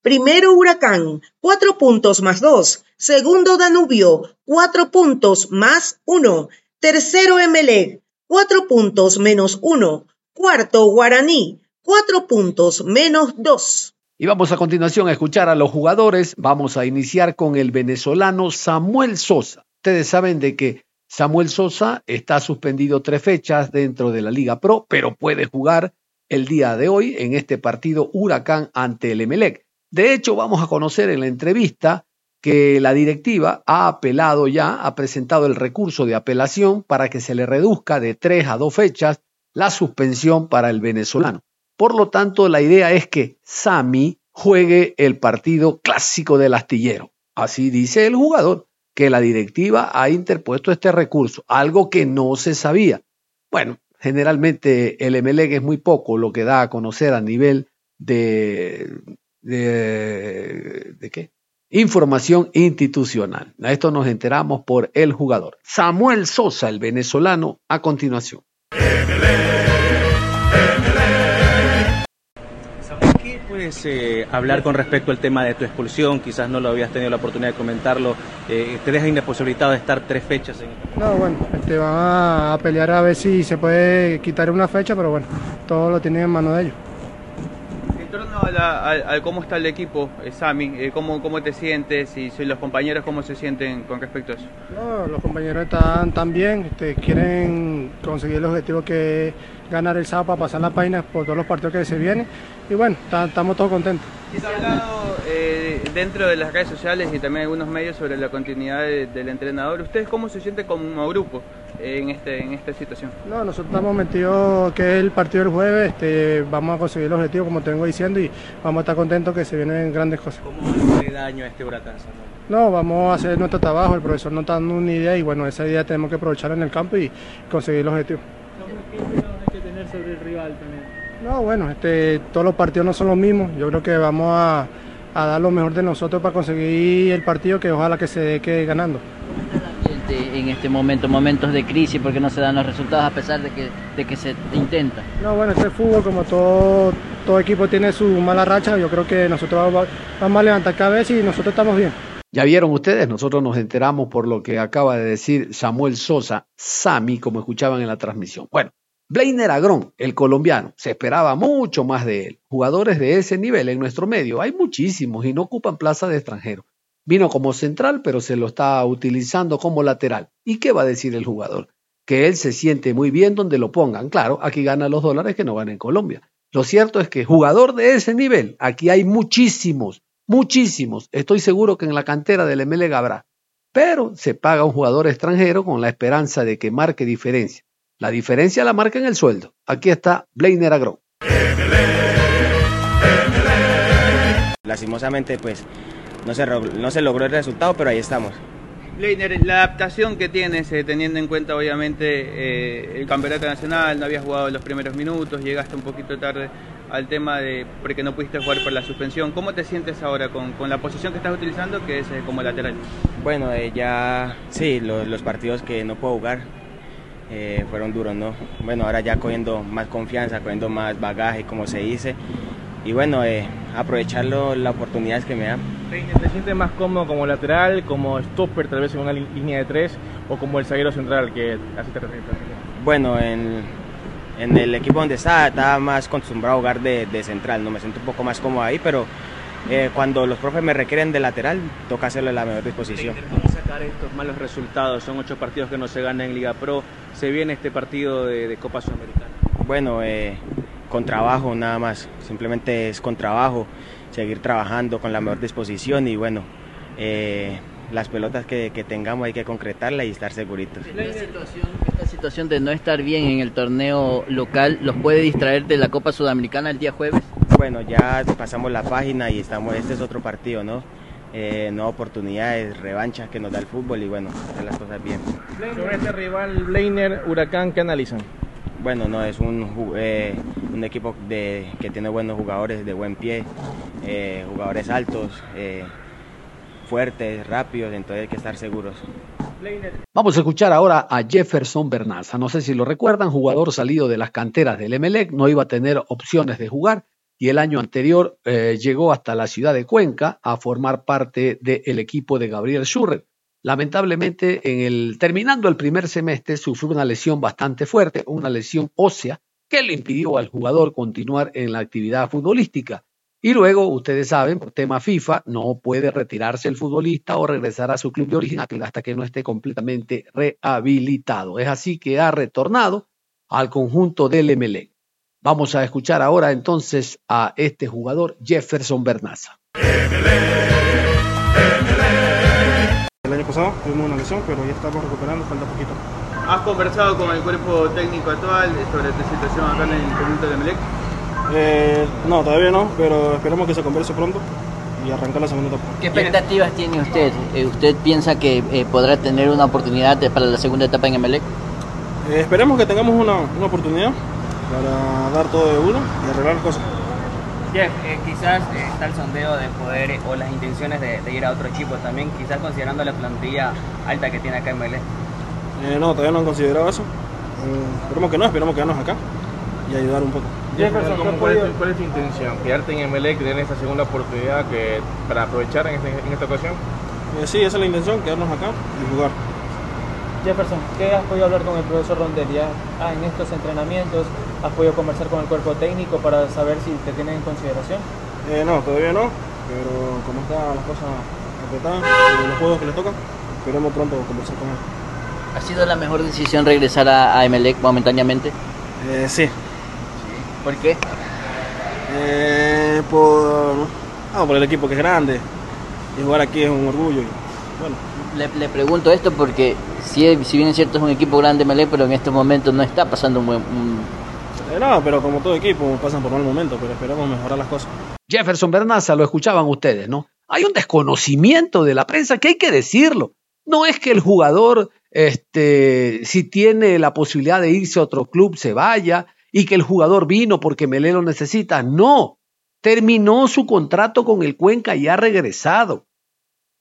Primero Huracán, cuatro puntos más dos. Segundo Danubio, cuatro puntos más uno. Tercero Emelec, cuatro puntos menos uno. Cuarto Guaraní, cuatro puntos menos dos. Y vamos a continuación a escuchar a los jugadores. Vamos a iniciar con el venezolano Samuel Sosa. Ustedes saben de que Samuel Sosa está suspendido tres fechas dentro de la Liga Pro, pero puede jugar el día de hoy en este partido Huracán ante el Emelec. De hecho, vamos a conocer en la entrevista que la directiva ha apelado ya, ha presentado el recurso de apelación para que se le reduzca de tres a dos fechas la suspensión para el venezolano. Por lo tanto, la idea es que Sami juegue el partido clásico del astillero. Así dice el jugador, que la directiva ha interpuesto este recurso, algo que no se sabía. Bueno, generalmente el MLEG es muy poco lo que da a conocer a nivel de, de, ¿de qué? Información institucional. A esto nos enteramos por el jugador. Samuel Sosa, el venezolano, a continuación. Eh, hablar con respecto al tema de tu expulsión? Quizás no lo habías tenido la oportunidad de comentarlo. Eh, ¿Te deja imposibilitado de estar tres fechas? En... No, bueno, este, van a pelear a ver si se puede quitar una fecha, pero bueno, todo lo tienen en manos de ellos. En torno a, cómo está el equipo, eh, Sami, ¿cómo, ¿cómo te sientes y los compañeros cómo se sienten con respecto a eso? No, los compañeros están, tan bien, este, quieren conseguir el objetivo que ganar el sábado para pasar la página por todos los partidos que se vienen. Y bueno, estamos todos contentos. Se ha hablado eh, dentro de las redes sociales y también algunos medios sobre la continuidad del entrenador. ¿Ustedes cómo se sienten como grupo en, este, en esta situación? No, nosotros estamos metidos que es el partido del jueves, este, vamos a conseguir el objetivo como te vengo diciendo y vamos a estar contentos que se vienen grandes cosas. ¿Cómo le daño a este huracán? No, vamos a hacer nuestro trabajo, el profesor nos está dando una idea y bueno, esa idea tenemos que aprovechar en el campo y conseguir el objetivo sobre el rival también? No, bueno, este, todos los partidos no son los mismos. Yo creo que vamos a, a dar lo mejor de nosotros para conseguir el partido que ojalá que se quede ganando. en este momento, momentos de crisis, porque no se dan los resultados a pesar de que, de que se intenta. No, bueno, este fútbol, como todo, todo equipo tiene su mala racha, yo creo que nosotros vamos, vamos a levantar cabeza y nosotros estamos bien. Ya vieron ustedes, nosotros nos enteramos por lo que acaba de decir Samuel Sosa, Sami, como escuchaban en la transmisión. Bueno, Blainer Agrón, el colombiano, se esperaba mucho más de él. Jugadores de ese nivel en nuestro medio, hay muchísimos y no ocupan plaza de extranjero. Vino como central, pero se lo está utilizando como lateral. ¿Y qué va a decir el jugador? Que él se siente muy bien donde lo pongan. Claro, aquí gana los dólares que no van en Colombia. Lo cierto es que jugador de ese nivel, aquí hay muchísimos, muchísimos. Estoy seguro que en la cantera del MLE habrá. Pero se paga un jugador extranjero con la esperanza de que marque diferencia. La diferencia la marca en el sueldo. Aquí está Blainer Agro. Lastimosamente, pues no se, no se logró el resultado, pero ahí estamos. Leiner, la adaptación que tienes, eh, teniendo en cuenta obviamente eh, el campeonato nacional, no habías jugado los primeros minutos, llegaste un poquito tarde al tema de porque no pudiste jugar por la suspensión. ¿Cómo te sientes ahora con, con la posición que estás utilizando, que es eh, como lateral? Bueno, ya sí, lo, los partidos que no puedo jugar fueron duros, ¿no? Bueno, ahora ya cogiendo más confianza, cogiendo más bagaje, como se dice, y bueno, aprovecharlo las oportunidades que me dan. ¿Te sientes más cómodo como lateral, como stopper tal vez en una línea de tres o como el zaguero central que así te refieres? Bueno, en, en, el equipo donde estaba estaba más acostumbrado a jugar de, de, central, no me siento un poco más cómodo ahí, pero eh, cuando los profes me requieren de lateral, toca hacerlo en la mejor disposición. ¿Cómo sacar estos malos resultados? Son ocho partidos que no se ganan en Liga Pro, se viene este partido de, de Copa Sudamericana. Bueno, eh, con trabajo nada más, simplemente es con trabajo, seguir trabajando con la mejor disposición y bueno, eh, las pelotas que, que, tengamos hay que concretarlas y estar seguritos. Esta situación, esta situación de no estar bien en el torneo local, ¿los puede distraer de la Copa Sudamericana el día jueves? Bueno, ya pasamos la página y estamos, este es otro partido, ¿no? Eh, nuevas oportunidades, revanchas que nos da el fútbol y bueno, hacer las cosas bien. Sobre este rival Blainer Huracán, ¿qué analizan? bueno, no es un, eh, un equipo de, que tiene buenos jugadores de buen pie, eh, jugadores altos, eh, fuertes, rápidos, entonces hay que estar seguros. Vamos a escuchar ahora a Jefferson Bernaza. No sé si lo recuerdan, jugador salido de las canteras del Emelec, no iba a tener opciones de jugar y el año anterior eh, llegó hasta la ciudad de Cuenca a formar parte del equipo de Gabriel Schurrer. Lamentablemente, en el, terminando el primer semestre, sufrió una lesión bastante fuerte, una lesión ósea, que le impidió al jugador continuar en la actividad futbolística. Y luego, ustedes saben, por tema FIFA, no puede retirarse el futbolista o regresar a su club de origen hasta que no esté completamente rehabilitado. Es así que ha retornado al conjunto del Emelec. Vamos a escuchar ahora entonces a este jugador, Jefferson Bernaza. El año pasado tuvimos una lesión, pero ya estamos recuperando, falta poquito. ¿Has conversado con el cuerpo técnico actual sobre tu situación acá en el conjunto de Melec? Eh, no, todavía no, pero esperamos que se converse pronto y arrancar la segunda etapa. ¿Qué expectativas tiene usted? Eh, ¿Usted piensa que eh, podrá tener una oportunidad para la segunda etapa en Emelec? Eh, esperemos que tengamos una, una, oportunidad para dar todo de uno y arreglar cosas. Jeff, eh, quizás eh, está el sondeo de poder o las intenciones de, de, ir a otro equipo también, quizás considerando la plantilla alta que tiene acá en. Eh, no, todavía no han considerado eso. esperemos que no, esperemos quedarnos acá y ayudar un poco. Jefferson, ¿cuál, es, ¿cuál, es, tu intención? ¿Quedarte en Emelec, tener esa segunda oportunidad que, para aprovechar en, este, en esta ocasión? sí, esa es la intención, quedarnos acá y jugar. Jefferson, ¿qué has podido hablar con el profesor Rondelia ah, en estos entrenamientos? ¿Has podido conversar con el cuerpo técnico para saber si te tienen en consideración? Eh, no, todavía no, pero como están las cosas apretadas, en los juegos que le tocan, esperemos pronto conversar con él. ¿Ha sido la mejor decisión regresar a, a Emelec momentáneamente? Eh, sí. ¿Por qué? Eh, por, no, por el equipo que es grande y jugar aquí es un orgullo. Y, bueno. Le, le, pregunto esto porque si, si bien es cierto es un equipo grande Melec, pero en estos momentos no está pasando un buen... Un... Eh, no, pero como todo equipo pasan por mal momento, pero esperamos mejorar las cosas. Jefferson Bernaza, lo escuchaban ustedes, ¿no? Hay un desconocimiento de la prensa que hay que decirlo. No es que el jugador, este, si tiene la posibilidad de irse a otro club, se vaya y que el jugador vino porque Melé lo necesita. No. terminó su contrato con el Cuenca y ha regresado.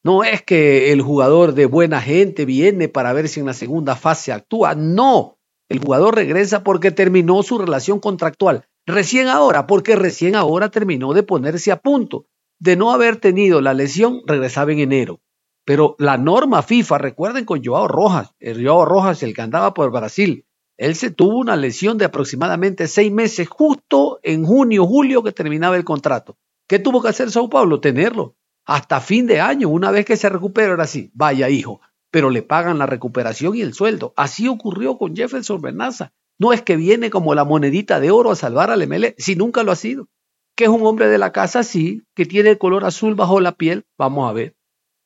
No es que el jugador de buena gente viene para ver si en la segunda fase actúa. No, el jugador regresa porque terminó su relación contractual. Recién ahora, porque recién ahora terminó de ponerse a punto. De no haber tenido la lesión, regresaba en enero. Pero la norma FIFA, recuerden con Joao Rojas, el Joao Rojas, el que andaba por Brasil, él se tuvo una lesión de aproximadamente seis meses, justo en junio, julio que terminaba el contrato. ¿Qué tuvo que hacer Sao Paulo? Tenerlo hasta fin de año, una vez que se recupera, ahora sí, vaya hijo, pero le pagan la recuperación y el sueldo. Así ocurrió con Jefferson Bernaza. No es que viene como la monedita de oro a salvar al ML, si nunca lo ha sido. Que es un hombre de la casa, sí, que tiene el color azul bajo la piel, vamos a ver.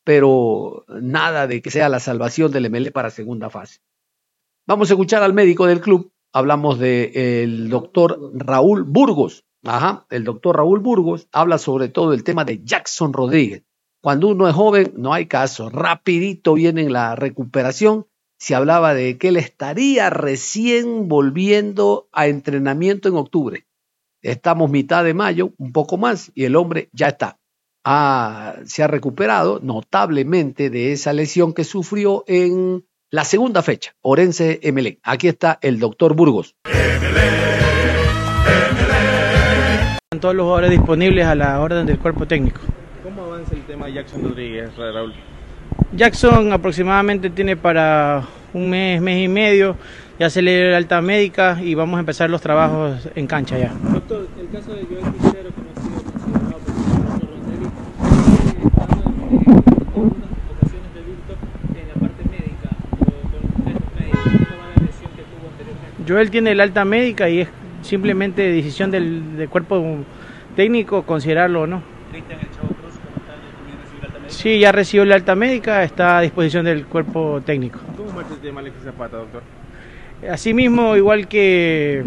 Pero nada de que sea la salvación del ML para segunda fase. Vamos a escuchar al médico del club. Hablamos del doctor Raúl Burgos, Ajá, el doctor Raúl Burgos habla sobre todo el tema de Jackson Rodríguez. Cuando uno es joven, no hay caso. Rapidito viene la recuperación. Se hablaba de que él estaría recién volviendo a entrenamiento en octubre. Estamos mitad de mayo, un poco más, y el hombre ya está. Ah, se ha recuperado notablemente de esa lesión que sufrió en la segunda fecha, Orense MLE. Aquí está el doctor Burgos todos los jugadores disponibles a la orden del cuerpo técnico. ¿Cómo avanza el tema de Jackson Rodríguez, Raúl? Jackson aproximadamente tiene para un mes, mes y medio, ya se le dio la alta médica y vamos a empezar los trabajos en cancha ya. Doctor, el caso de Joel Quintero, que no ha sido considerado por el profesor Rondelli, ocasiones de bulto en la parte médica, con médicos, ¿cómo va la lesión que tuvo anteriormente? Joel tiene la alta médica y es simplemente decisión del, del cuerpo técnico considerarlo o no. Sí, ya recibió la alta médica, está a disposición del cuerpo técnico. ¿Cómo muestra el tema Alexis Zapata, doctor? Asimismo, igual que,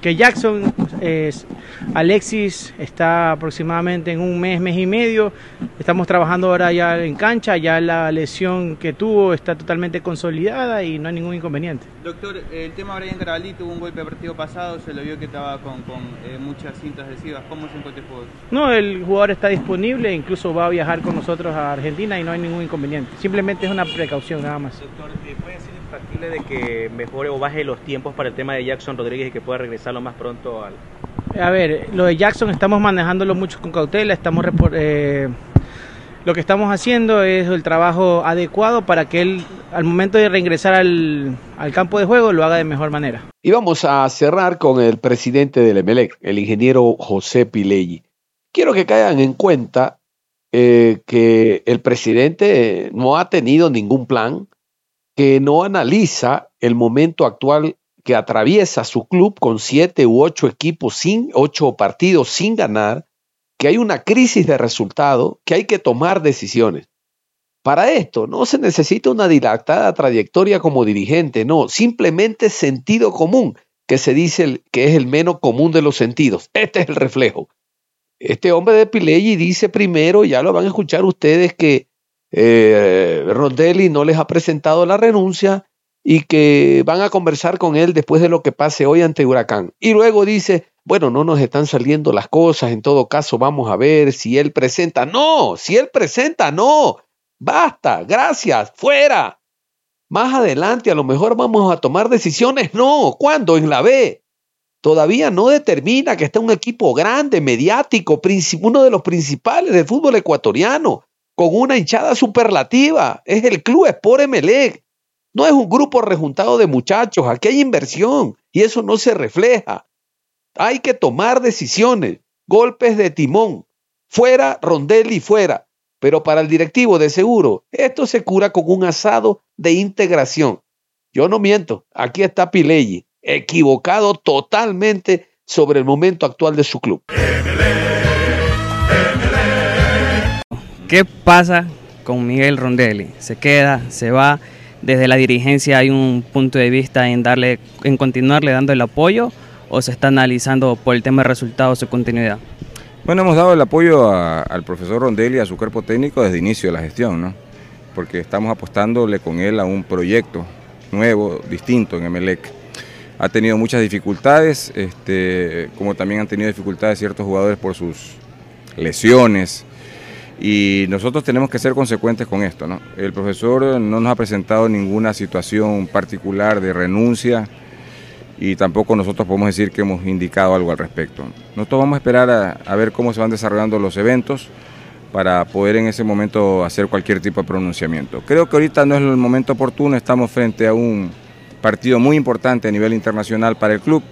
que Jackson, es, Alexis está aproximadamente en un mes, mes y medio. Estamos trabajando ahora ya en cancha, ya la lesión que tuvo está totalmente consolidada y no hay ningún inconveniente. Doctor, el tema Brian Carabalí tuvo un golpe partido pasado, se lo vio que estaba con, con eh, muchas cintas adhesivas. ¿Cómo se encuentra el jugador? No, el jugador está disponible, incluso va a viajar con nosotros a Argentina y no hay ningún inconveniente. Simplemente es una precaución nada más. Doctor, ¿puede ser factible de que mejore o baje los tiempos para el tema de Jackson Rodríguez y que pueda regresar lo más pronto al... A ver, lo de Jackson estamos manejándolo mucho con cautela, estamos eh, lo que estamos haciendo es el trabajo adecuado para que él al momento de reingresar al, al, campo de juego lo haga de mejor manera. Y vamos a cerrar con el presidente del Emelec, el ingeniero José Pileggi. Quiero que caigan en cuenta eh, que el presidente no ha tenido ningún plan, que no analiza el momento actual que atraviesa su club con siete u ocho equipos sin ocho partidos sin ganar, que hay una crisis de resultado, que hay que tomar decisiones. Para esto no se necesita una dilatada trayectoria como dirigente, no, simplemente sentido común, que se dice que es el menos común de los sentidos. Este es el reflejo. Este hombre de Pileggi dice primero, ya lo van a escuchar ustedes, que eh, Rondelli no les ha presentado la renuncia y que van a conversar con él después de lo que pase hoy ante Huracán. Y luego dice, bueno, no nos están saliendo las cosas, en todo caso vamos a ver si él presenta. No, si él presenta, no. Basta, gracias, fuera. Más adelante a lo mejor vamos a tomar decisiones. No, ¿cuándo? En la B. Todavía no determina que está un equipo grande, mediático, uno de los principales del fútbol ecuatoriano, con una hinchada superlativa. Es el Club Sport Emelec. No es un grupo rejuntado de muchachos. Aquí hay inversión y eso no se refleja. Hay que tomar decisiones, golpes de timón. Fuera, Rondelli, fuera. Pero para el directivo de seguro, esto se cura con un asado de integración. Yo no miento, aquí está Pileggi, equivocado totalmente sobre el momento actual de su club. ¿Qué pasa con Miguel Rondelli? ¿Se queda? ¿Se va? Desde la dirigencia hay un punto de vista en darle, en continuarle dando el apoyo o se está analizando por el tema de resultados su continuidad. Bueno, hemos dado el apoyo al profesor Rondelli a su cuerpo técnico desde el inicio de la gestión, ¿no? Porque estamos apostándole con él a un proyecto nuevo, distinto en Emelec. ha tenido muchas dificultades, este, como también han tenido dificultades ciertos jugadores por sus lesiones. Y nosotros tenemos que ser consecuentes con esto. El profesor no nos ha presentado ninguna situación particular de renuncia y tampoco nosotros podemos decir que hemos indicado algo al respecto. Nosotros vamos a esperar a, a ver cómo se van desarrollando los eventos para poder en ese momento hacer cualquier tipo de pronunciamiento. Creo que ahorita no es el momento oportuno, estamos frente a un partido muy importante a nivel internacional para el club,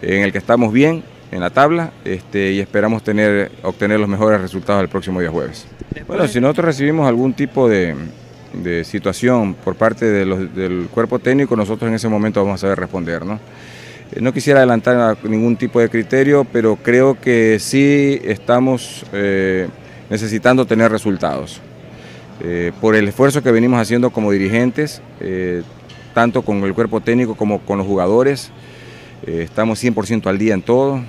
en el que estamos bien en la tabla este, y esperamos tener, obtener los mejores resultados el próximo día jueves. Bueno, si nosotros recibimos algún tipo de, de situación por parte de los- del cuerpo técnico, nosotros en ese momento vamos a saber responder. ¿no? Eh, No quisiera adelantar a ningún tipo de criterio, pero creo que sí estamos eh, necesitando tener resultados. Eh, por el esfuerzo que venimos haciendo como dirigentes, eh, tanto con el cuerpo técnico como con los jugadores, eh, estamos 100% al día en todo.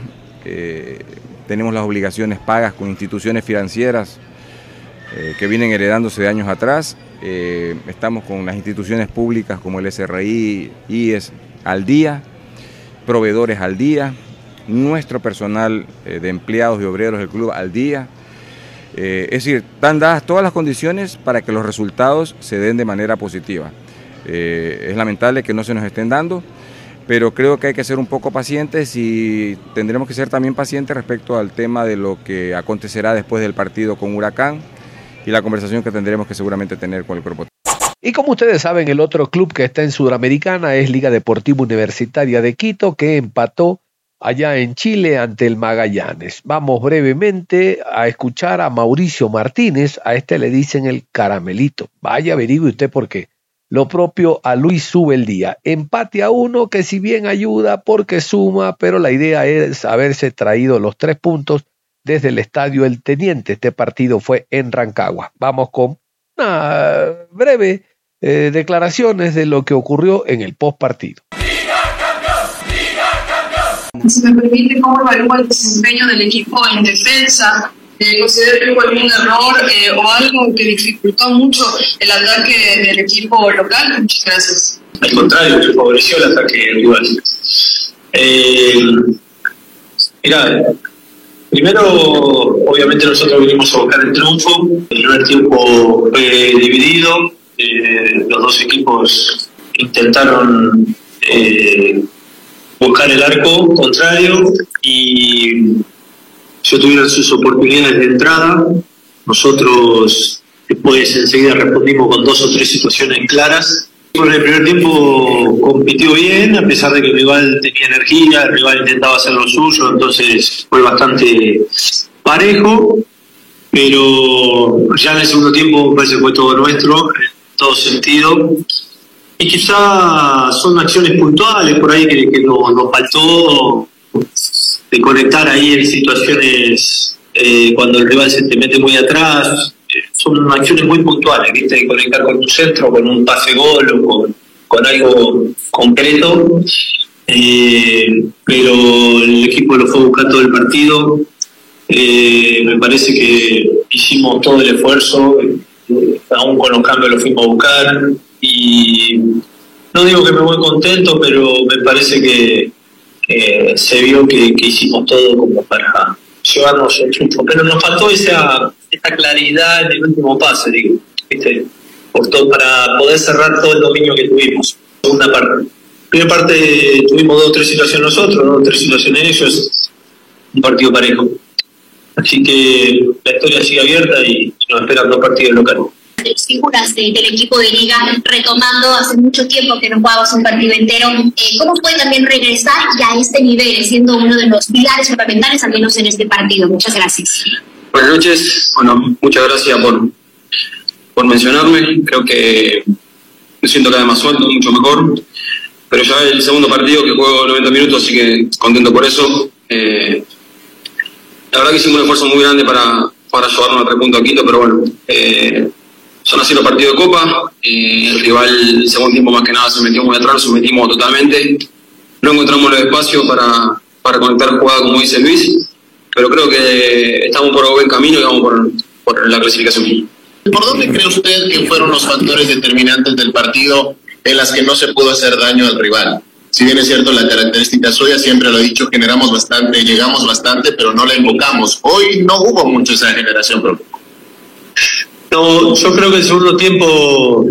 Eh, tenemos las obligaciones pagas con instituciones financieras eh, que vienen heredándose de años atrás. Estamos con las instituciones públicas como el SRI, IES al día, proveedores al día, nuestro personal de empleados y obreros del club al día. Es decir, están dadas todas las condiciones para que los resultados se den de manera positiva. Es lamentable que no se nos estén dando, pero creo que hay que ser un poco pacientes y tendremos que ser también pacientes respecto al tema de lo que acontecerá después del partido con Huracán y la conversación que tendremos que seguramente tener con el cuerpo. Y como ustedes saben, el otro club que está en Sudamericana es Liga Deportiva Universitaria de Quito, que empató allá en Chile ante el Magallanes. Vamos brevemente a escuchar a Mauricio Martínez, a este le dicen el caramelito. Vaya, averigüe usted por qué. Lo propio a Luis Sube el día. Empate a uno que si bien ayuda porque suma, pero la idea es haberse traído los tres puntos desde el estadio El Teniente. Este partido fue en Rancagua. Vamos con una breve eh, declaraciones de lo que ocurrió en el post partido. Si me permite, ¿cómo el desempeño del equipo en defensa? Eh, ¿Considera que hubo algún error eh, o algo que dificultó mucho el ataque del equipo local? Muchas gracias. Al contrario, que favoreció el ataque rival. Eh, mira, primero, obviamente nosotros vinimos a buscar el triunfo. El primer tiempo fue dividido. Eh, los dos equipos intentaron eh, buscar el arco contrario y yo tuvieron sus oportunidades de entrada. Nosotros después enseguida respondimos con dos o tres situaciones claras. En el primer tiempo compitió bien, a pesar de que el rival tenía energía, el rival intentaba hacer lo suyo, entonces fue bastante parejo, pero ya en el segundo tiempo parece que fue todo nuestro, en todo sentido. Y quizá son acciones puntuales por ahí que, que nos faltó de conectar ahí en situaciones eh, cuando el rival se te mete muy atrás. Eh, Son acciones muy puntuales, ¿viste? De conectar con tu centro, con un pase gol o con, con algo concreto. Eh, pero el equipo lo fue a buscar todo el partido. Me parece que hicimos todo el esfuerzo, aún con los cambios lo fuimos a buscar. Y no digo que me voy contento, pero me parece que eh, se vio que, hicimos todo como para llevarnos el triunfo. Pero nos faltó esa, claridad en el último pase, digo, ¿viste? Por todo, para poder cerrar todo el dominio que tuvimos. Segunda parte. Primera parte tuvimos dos o tres situaciones nosotros, dos o tres situaciones ellos, un partido parejo. Así que la historia sigue abierta y nos esperan dos partidos locales figuras de- del equipo de liga retomando hace mucho tiempo que no jugabas un partido entero. Eh, ¿Cómo puede también regresar ya a este nivel, siendo uno de los pilares fundamentales, al menos en este partido? Muchas gracias. Buenas noches. Bueno, muchas gracias por, por mencionarme. Creo que me siento cada vez más suelto, mucho mejor. Pero ya el segundo partido que juego 90 minutos, así que contento por eso. Eh, la verdad que hicimos un esfuerzo muy grande para, para llevarnos a tres puntos a Quito, pero bueno, eh, son así los partidos de Copa. Eh, el rival, el segundo tiempo más que nada, se metió muy atrás, nos sometimos totalmente. No encontramos los espacios para, para conectar jugada, como dice Luis, pero creo que estamos por buen camino y vamos por, por la clasificación. ¿Por dónde cree usted que fueron los factores determinantes del partido en las que no se pudo hacer daño al rival? si bien es cierto la característica suya, siempre lo he dicho, generamos bastante, llegamos bastante, pero no la invocamos. Hoy no hubo mucho esa generación, profe. No, yo creo que el segundo tiempo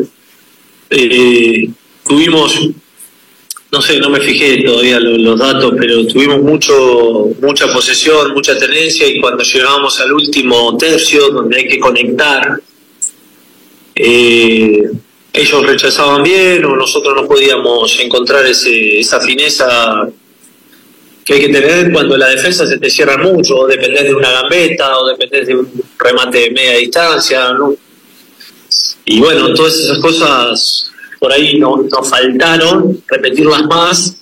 eh, tuvimos, no sé, no me fijé todavía los, datos, pero tuvimos mucho, mucha posesión, mucha tenencia y cuando llegábamos al último tercio, donde hay que conectar, eh, ellos rechazaban bien o nosotros no podíamos encontrar ese, esa fineza que hay que tener cuando la defensa se te cierra mucho, o dependés de una gambeta, o dependés de un remate de media distancia, ¿no? Y bueno, todas esas cosas por ahí nos, nos faltaron, repetirlas más,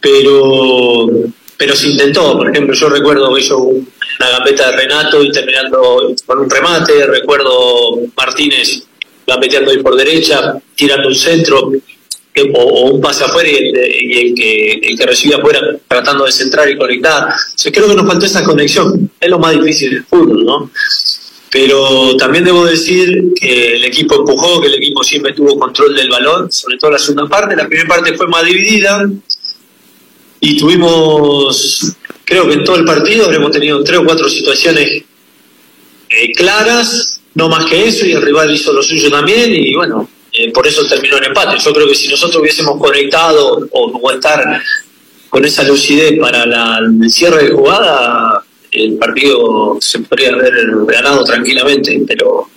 pero, pero se intentó. Por ejemplo, yo recuerdo que una gambeta de Renato y terminando con un remate, recuerdo Martínez gambeteando ahí por derecha, tirando un centro, o, un pase afuera y, el, que, el que recibe afuera tratando de centrar y conectar. Creo que nos faltó esa conexión. Es lo más difícil del fútbol, ¿no? Pero también debo decir que el equipo empujó, que el equipo siempre tuvo control del balón, sobre todo la segunda parte. La primera parte fue más dividida y tuvimos, creo que en todo el partido habremos tenido tres o cuatro situaciones eh, claras, no más que eso, y el rival hizo lo suyo también. Y bueno, eh, por eso terminó en empate. Yo creo que si nosotros hubiésemos conectado o, estar con esa lucidez para la, el cierre de jugada, el partido se podría haber ganado tranquilamente, pero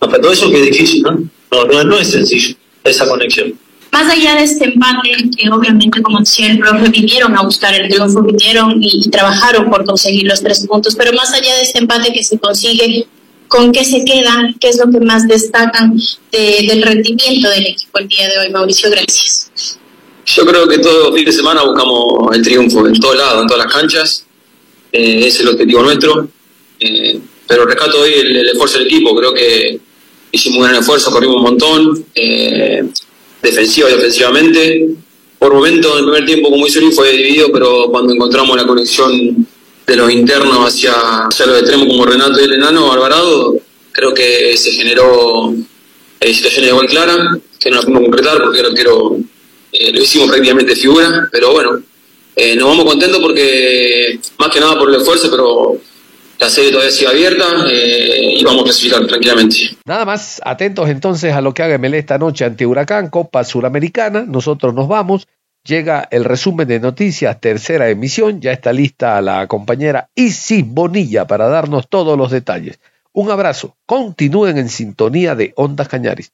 todo eso que es difícil, ¿no? No, no, no es sencillo esa conexión. Más allá de este empate, que obviamente, como decía el profe, vinieron a buscar el triunfo, vinieron y, y, trabajaron por conseguir los tres puntos, pero más allá de este empate que se consigue, ¿Con qué se quedan? ¿Qué es lo que más destacan de, del rendimiento del equipo el día de hoy? Mauricio, gracias. Yo creo que todo fin de semana buscamos el triunfo en todos lados, en todas las canchas. Eh, ese es el objetivo nuestro. Eh, pero rescato hoy el, esfuerzo del equipo. Creo que hicimos un gran esfuerzo, corrimos un montón, eh, defensiva y ofensivamente. Por momentos, en el primer tiempo, como hizo fue dividido, pero cuando encontramos la conexión de los internos hacia, hacia los extremos como Renato y el enano Alvarado, creo que se generó eh, situaciones igual claras, que no las pudimos concretar porque no quiero, eh, lo hicimos prácticamente figura, pero bueno, eh, nos vamos contentos porque más que nada por el esfuerzo, pero la serie todavía sigue abierta eh, y vamos a clasificar tranquilamente. Nada más, atentos entonces a lo que haga Melé esta noche ante Huracán, Copa Suramericana. Nosotros nos vamos. Llega el resumen de noticias, tercera emisión. Ya está lista la compañera Isis Bonilla para darnos todos los detalles. Un abrazo. Continúen en sintonía de Ondas Cañaris.